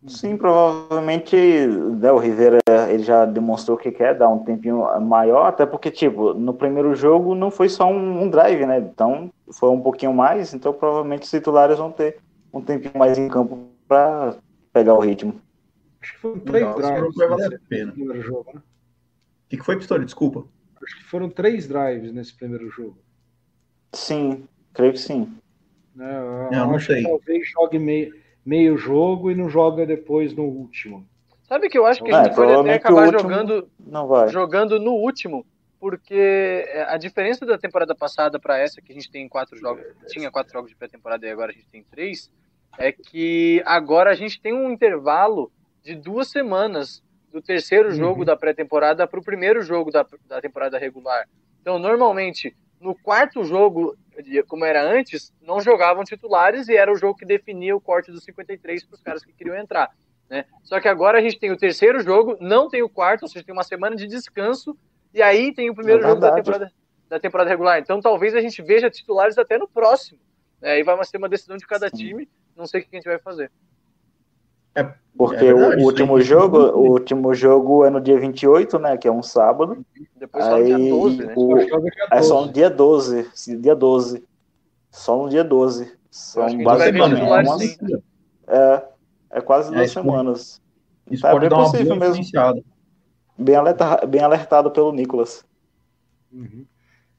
Sim, provavelmente né, o Rivera ele já demonstrou que quer dar um tempinho maior, até porque, tipo, no primeiro jogo não foi só um, um drive, né? Então foi um pouquinho mais, então provavelmente os titulares vão ter um tempinho mais em campo para pegar o ritmo. Acho que foram três drives. Vai valer a pena. Primeiro jogo, né? O que, que foi, Pistori? Desculpa. Acho que foram três drives nesse primeiro jogo. Sim, creio que sim. É, eu não sei. talvez jogue meio, meio jogo e não joga depois no último. Sabe que eu acho que a é, gente pode até acabar jogando, jogando no último, porque a diferença da temporada passada para essa, que a gente tem quatro jogos, tinha quatro jogos de pré-temporada e agora a gente tem três, é que agora a gente tem um intervalo de duas semanas do terceiro jogo uhum. da pré-temporada para o primeiro jogo da, da temporada regular. Então, normalmente, no quarto jogo, como era antes, não jogavam titulares e era o jogo que definia o corte dos 53 para os caras que queriam entrar. Né? Só que agora a gente tem o terceiro jogo, não tem o quarto, ou seja, tem uma semana de descanso, e aí tem o primeiro é jogo da temporada, da temporada regular. Então talvez a gente veja titulares até no próximo. Né? Aí vai ser uma decisão de cada Sim. time não sei o que a gente vai fazer. É, Porque é verdade, o último jogo, o último jogo é no dia 28, né? Que é um sábado. Depois só no dia 12, né? O, é só no dia 12. Dia 12. Só no dia 12. São basicamente umas, é, é quase duas é, semanas. Isso tá, pode é bem possível mesmo. Bem, alerta, bem alertado pelo Nicolas. Uhum.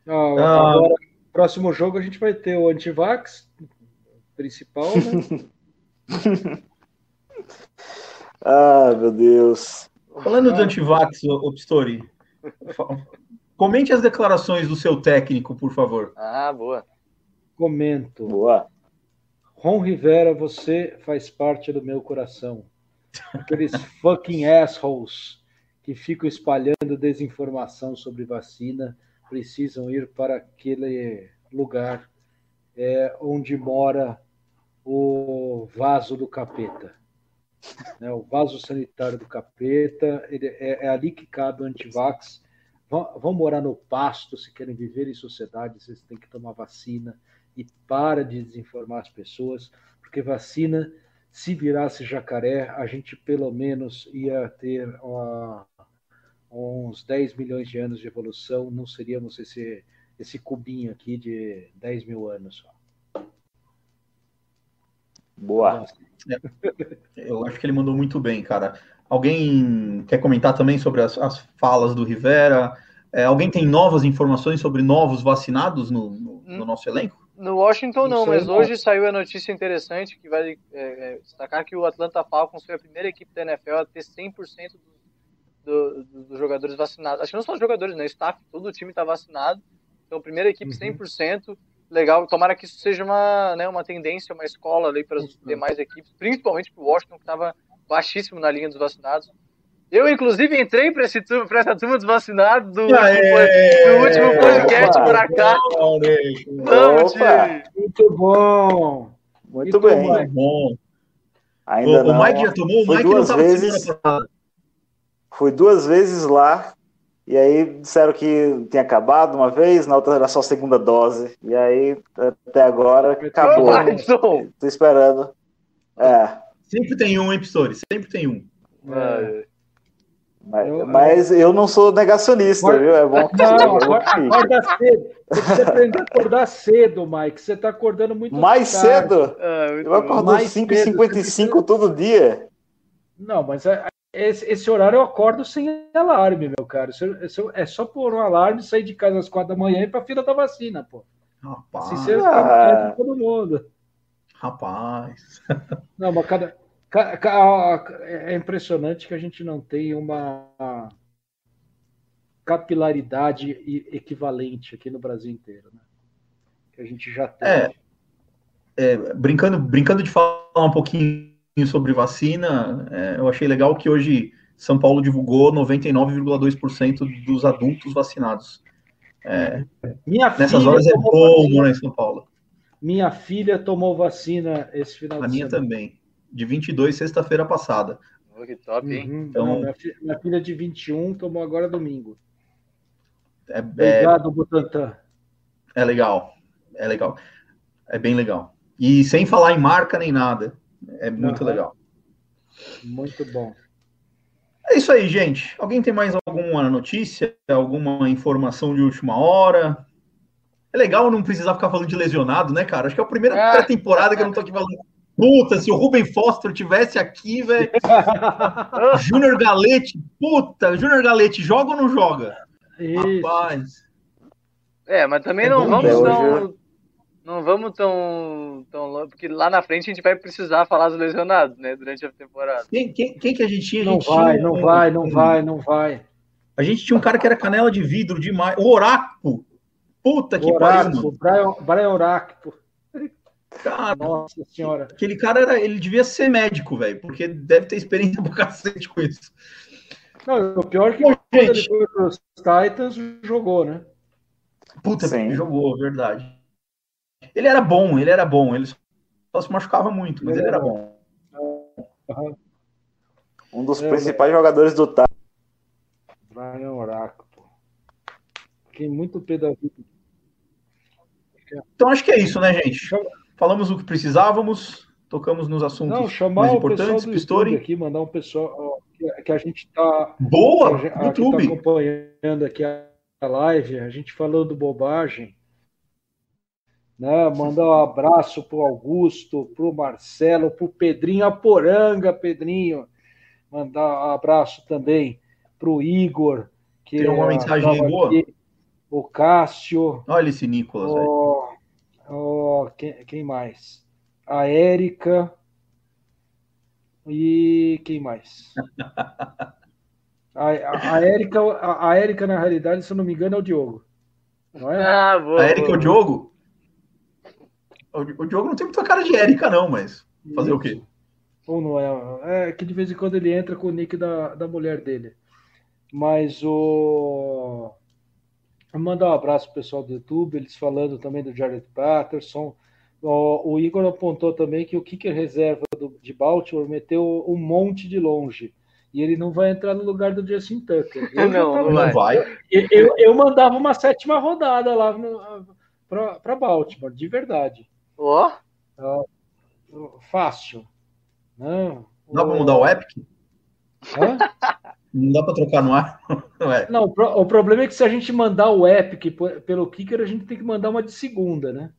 Ah, ah, agora, próximo jogo a gente vai ter o Antivax principal, né? ah, meu Deus. Falando do antivax, o Pistori, comente as declarações do seu técnico, por favor. Ah, boa. Comento. Boa. Ron Rivera, você faz parte do meu coração. Aqueles fucking assholes que ficam espalhando desinformação sobre vacina precisam ir para aquele lugar é, onde mora o vaso do capeta. Né, o vaso sanitário do capeta, ele, é, é ali que cabe o antivax. Vão, vão morar no pasto, se querem viver em sociedade, vocês têm que tomar vacina e para de desinformar as pessoas, porque vacina, se virasse jacaré, a gente pelo menos ia ter uns 10 milhões de anos de evolução, não seríamos esse, esse cubinho aqui de 10 mil anos só. Boa. Eu acho que ele mandou muito bem, cara. Alguém quer comentar também sobre as, as falas do Rivera? É, alguém tem novas informações sobre novos vacinados no, no, no nosso elenco? No Washington não, não mas não. hoje saiu a notícia interessante que vai é, é, destacar que o Atlanta Falcons foi a primeira equipe da NFL a ter 100% dos do, do jogadores vacinados. Acho que não só os jogadores, né? O staff, todo o time está vacinado. Então, primeira equipe 100%. Uhum legal. Tomara que isso seja uma, né, uma tendência, uma escola ali para as demais equipes, principalmente para o Washington, que estava baixíssimo na linha dos vacinados. Eu, inclusive, entrei para essa turma dos vacinados do, Aê, do último podcast por cá. Vamos, Muito bom. Muito, bem. Muito bom. Ainda o, não. o Mike já tomou? O Mike duas vezes. Fui duas vezes lá E aí disseram que tinha acabado uma vez, na outra era só segunda dose. E aí, até agora, acabou. Watson! Tô esperando. É. Sempre tem um, hein, Pistori? Sempre tem um. É. Mas Eu- mas eu não sou negacionista, Acorda- viu? É bom que Não, é acorda, cedo. Você precisa aprender a acordar cedo, Mike. Você tá acordando muito Mais tarde. cedo? Muito Eu acordo Mais 5h55 todo dia. Não, mas é- esse, esse horário eu acordo sem alarme, meu cara. Isso- isso é só pôr um alarme, sair de casa às quatro da manhã e ir pra fila da vacina, pô. Rapaz, Assim você Ah. todo mundo. rapaz. Não, mas cada, ca- ca- é impressionante que a gente não tem uma capilaridade equivalente aqui no Brasil inteiro, né? Que a gente já tem. É. É, brincando, brincando de falar um pouquinho sobre vacina, é, eu achei legal que hoje São Paulo divulgou 99,2% dos adultos vacinados. Minha Nessas filha horas é tomou bom vacina- morar em São Paulo. Minha filha tomou vacina esse final A de minha semana. também. De 22, sexta-feira passada. Oh, que top, hein? Uhum. Então- Não, minha, fi- minha filha de 21 tomou agora domingo. É, é, Obrigado, Butantan. é legal. É legal. É bem legal. E sem falar em marca nem nada. É muito Aham. legal. Muito bom. É isso aí, gente. Alguém tem mais alguma notícia, alguma informação de última hora? É legal não precisar ficar falando de lesionado, né, cara? Acho que é a primeira Ah. pré-temporada que eu não tô aqui falando. Puta, se o Ruben Foster tivesse aqui, velho. Júnior Galete, puta, Júnior Galete, joga ou não joga? Isso. Rapaz. É, mas também É não bom, vamos né? Não vamos tão, tão longe, porque lá na frente a gente vai precisar falar dos lesionados, né? Durante a temporada. Quem, quem, quem que a gente tinha? A Não gente vai, tinha não vai, não vai, não vai. A gente tinha um cara que era canela de vidro demais. O Oráculo. Puta que pariu, mano. Brian, Brian Oráculo. Cara, Nossa senhora. aquele cara era, ele devia ser médico, velho, porque deve ter experiência pra cacete com isso. Não, o pior é que ele gente. foi os Titans, jogou, né? Puta, Sim. jogou, verdade. Ele era bom, ele era bom. Ele só se machucava muito, mas Ele ele era bom. Um dos Eu- principais jogadores do TAP. Brian Oráculo. Fiquei muito pé da vida. Então acho que é isso, né, gente? Falamos o que precisávamos, tocamos nos assuntos Não, chamar mais o pessoal importantes. do Pistori. Aqui, mandar um pessoal ó, que, que a gente está Boa! a gente- YouTube. que tá acompanhando aqui a a live, a gente falando bobagem. Né? Mandar um abraço pro Augusto, pro Marcelo, pro Pedrinho Aporanga, Pedrinho. Mandar um abraço também pro Igor, que Tem alguma eh, mensagem aí boa? aqui, o Cássio, Olha esse Nicolas, o, o- quem, quem mais? A Érica e quem mais? A, a, a Érica, a, a Érica, na realidade, se eu não me engano, é o Diogo. Não é? Ah, boa. A Erika é o Diogo? O, o Diogo não tem muita cara de Erika, não, mas fazer o quê? Ou não é? É que de vez em quando ele entra com o nick da, da mulher dele. Mas o. Mandar um abraço pro pessoal do YouTube, eles falando também do Jared Patterson. O, o Igor apontou também que o kicker reserva do- de Baltimore meteu um monte de longe. E ele não vai entrar no lugar do Justin Tucker. Eu, Não, não Não vai. eu, eu- eu mandava uma sétima rodada lá para Baltimore, de verdade. Ó, Fácil. Não, Dá pra mudar o Epic? Hã? Não dá pra trocar no ar? Não é. Não, o pro- o problema é que se a gente mandar o Epic pelo Kicker, a gente tem que mandar uma de segunda, né?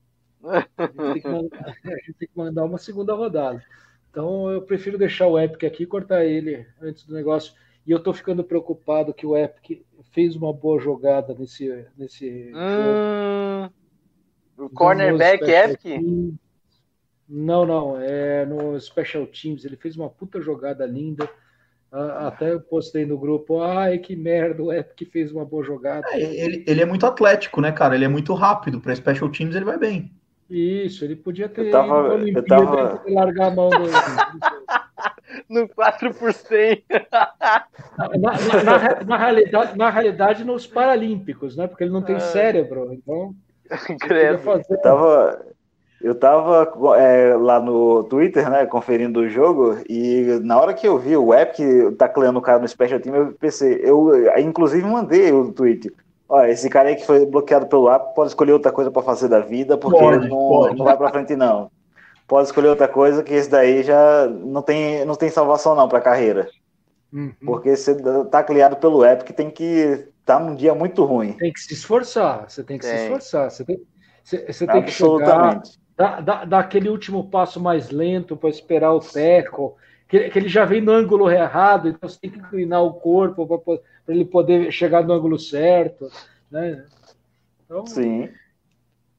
A gente tem que mandar, a gente tem que mandar uma segunda rodada. Então eu prefiro deixar o Epic aqui e cortar ele antes do negócio. E eu tô ficando preocupado que o Epic fez uma boa jogada nesse, nesse jogo. O Dos cornerback special Epic. Não, não, é no Special Teams. Ele fez uma puta jogada linda. Ah, Até eu postei no grupo. Ai, que merda, o Epic fez uma boa jogada. É, Ele, ele é muito atlético, né, cara? Ele é muito rápido. Pra Special Teams ele vai bem. Isso, ele podia ter Eu tava- eu Olimpíada tava- e largar a mão do. No 4 por 100. Na, na- na na realidade, na realidade, nos Paralímpicos, né? Porque ele não tem Ah. cérebro. Então, Credo. Eu tava, Eu tava é, lá no Twitter, né, conferindo o jogo, e na hora que eu vi o Epic tacleando o cara no Special Team, eu pensei, eu inclusive mandei o tweet. Olha, esse cara aí que foi bloqueado pelo app pode escolher outra coisa para fazer da vida, porque pode, não, pode. não vai para frente não. Pode escolher outra coisa, que esse daí já não tem, não tem salvação não para carreira. Uhum. Porque você tá criado pelo Epic, tem que tá num dia muito ruim. Tem que se esforçar, você tem que se esforçar, você tem, você, você tem que chegar, dar, dar, dar aquele último passo mais lento para esperar o teco, que, que, ele já vem no ângulo errado, então você tem que inclinar o corpo para ele poder chegar no ângulo certo, né? Então, Sim.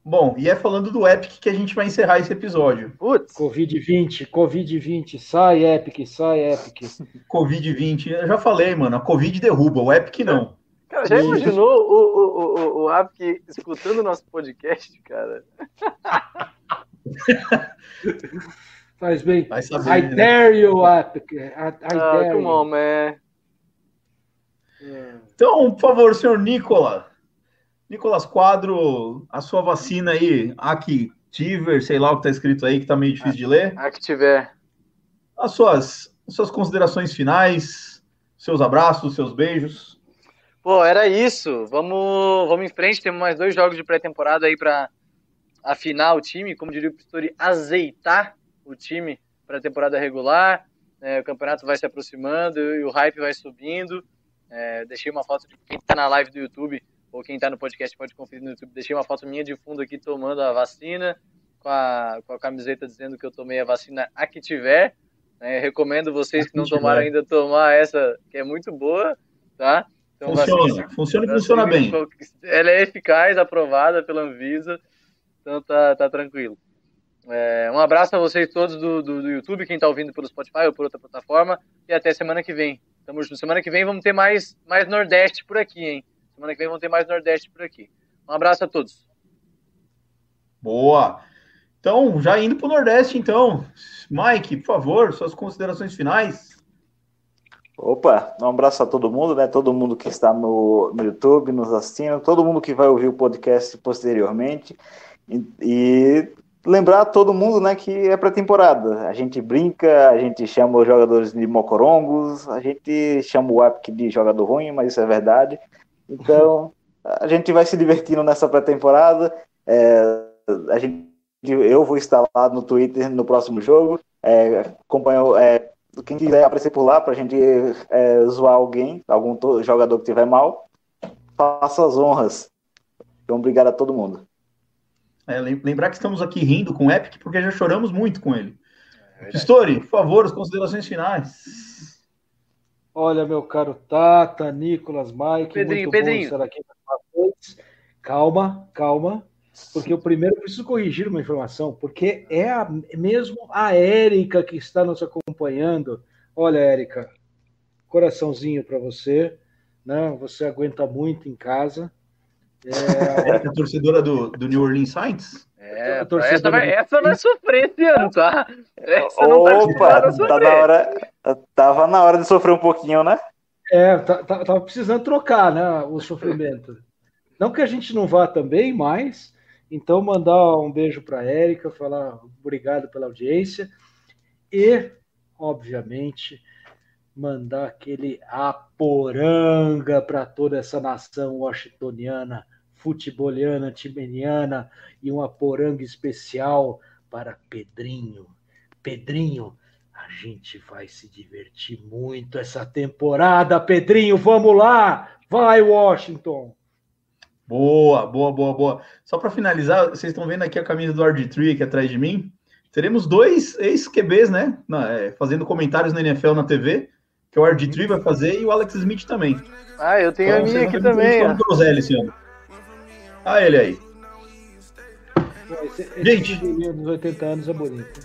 Bom, e é falando do Epic que a gente vai encerrar esse episódio. Putz. Covid-20, Covid-20, sai Epic, sai Epic. Covid-20, eu já falei, mano, a Covid derruba, o Epic não. Cara, já imaginou o, o, o, o Epic escutando o nosso podcast, cara? Faz bem. Vai saber, I né? dare you, Epic. I, I ah, dare come you. on, man. Então, por favor, senhor Nicola, Nicolas Quadro, a sua vacina aí, Activer, sei lá o que está escrito aí, que está meio difícil de ler. Activer. As suas, as suas considerações finais, seus abraços, seus beijos. Pô, era isso. Vamos, vamos em frente. Temos mais dois jogos de pré-temporada aí para afinar o time, como diria o Pistori, azeitar o time para a temporada regular. É, o campeonato vai se aproximando e o hype vai subindo. É, deixei uma foto de quem está na live do YouTube ou quem está no podcast pode conferir no YouTube, deixei uma foto minha de fundo aqui tomando a vacina, com a, com a camiseta dizendo que eu tomei a vacina a que tiver. Né? Recomendo vocês que não tomaram ainda tomar essa, que é muito boa, tá? Então, funciona, vacina, funciona e funciona bem. Ela é eficaz, aprovada pela Anvisa, então tá, tá tranquilo. É, um abraço a vocês todos do, do, do YouTube, quem está ouvindo pelo Spotify ou por outra plataforma, e até semana que vem. Tamo junto. Semana que vem vamos ter mais, mais Nordeste por aqui, hein? Semana que vem vão ter mais Nordeste por aqui. Um abraço a todos. Boa. Então, já indo para o Nordeste, então. Mike, por favor, suas considerações finais. Opa, um abraço a todo mundo, né? Todo mundo que está no, no YouTube, nos assistindo, todo mundo que vai ouvir o podcast posteriormente. E, e lembrar todo mundo, né, que é pré-temporada. A gente brinca, a gente chama os jogadores de mocorongos, a gente chama o Epic de jogador ruim, mas isso é verdade. Então, a gente vai se divertindo nessa pré-temporada. É, a gente, eu vou estar lá no Twitter no próximo jogo. É, acompanho, é, quem quiser aparecer por lá para a gente é, zoar alguém, algum jogador que tiver mal, faça as honras. Então, obrigado a todo mundo. É, lembrar que estamos aqui rindo com o Epic porque já choramos muito com ele. É Story, por favor, as considerações finais. Olha, meu caro Tata, Nicolas, Mike. Pedrinho, Pedrinho. aqui Calma, calma. Porque eu primeiro preciso corrigir uma informação, porque é a, mesmo a Érica que está nos acompanhando. Olha, Érica, coraçãozinho para você, né? Você aguenta muito em casa. É, é torcedora do, do New Orleans Saints? É, essa vai, essa vai sofrer esse ano, tá? Essa Opa, tá, tá na hora, tava na hora de sofrer um pouquinho, né? É, tá, tá, tava precisando trocar, né, o sofrimento. Não que a gente não vá também, mas então mandar um beijo para Érica, falar obrigado pela audiência e, obviamente, mandar aquele aporanga para toda essa nação washingtoniana futeboliana, timeniana e uma poranga especial para Pedrinho. Pedrinho, a gente vai se divertir muito essa temporada, Pedrinho. Vamos lá! Vai, Washington! Boa, boa, boa, boa. Só para finalizar, vocês estão vendo aqui a camisa do RG3 aqui atrás de mim. Teremos dois ex-QBs, né? É, fazendo comentários na NFL na TV, que o RG3 vai fazer e o Alex Smith também. Ah, eu tenho então, a minha aqui também. Esse ano. Ah, ele aí. Esse, esse Gente, dos 80 anos é bonito.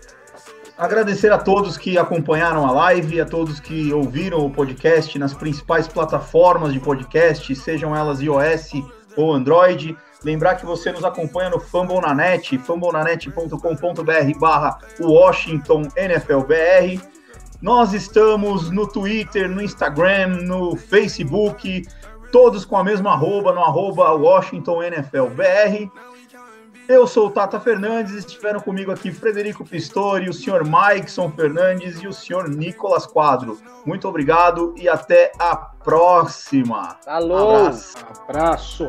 Agradecer a todos que acompanharam a live, a todos que ouviram o podcast nas principais plataformas de podcast, sejam elas iOS ou Android. Lembrar que você nos acompanha no Fambonanet, fambonanet.com.br barra Washington NFLBR. Nós estamos no Twitter, no Instagram, no Facebook, todos com a mesma arroba, no arroba Washington NFL BR. Eu sou o Tata Fernandes, estiveram comigo aqui Frederico Pistori, o senhor Maikson Fernandes e o senhor Nicolas Quadro. Muito obrigado e até a próxima. Falou! Abraço. Abraço.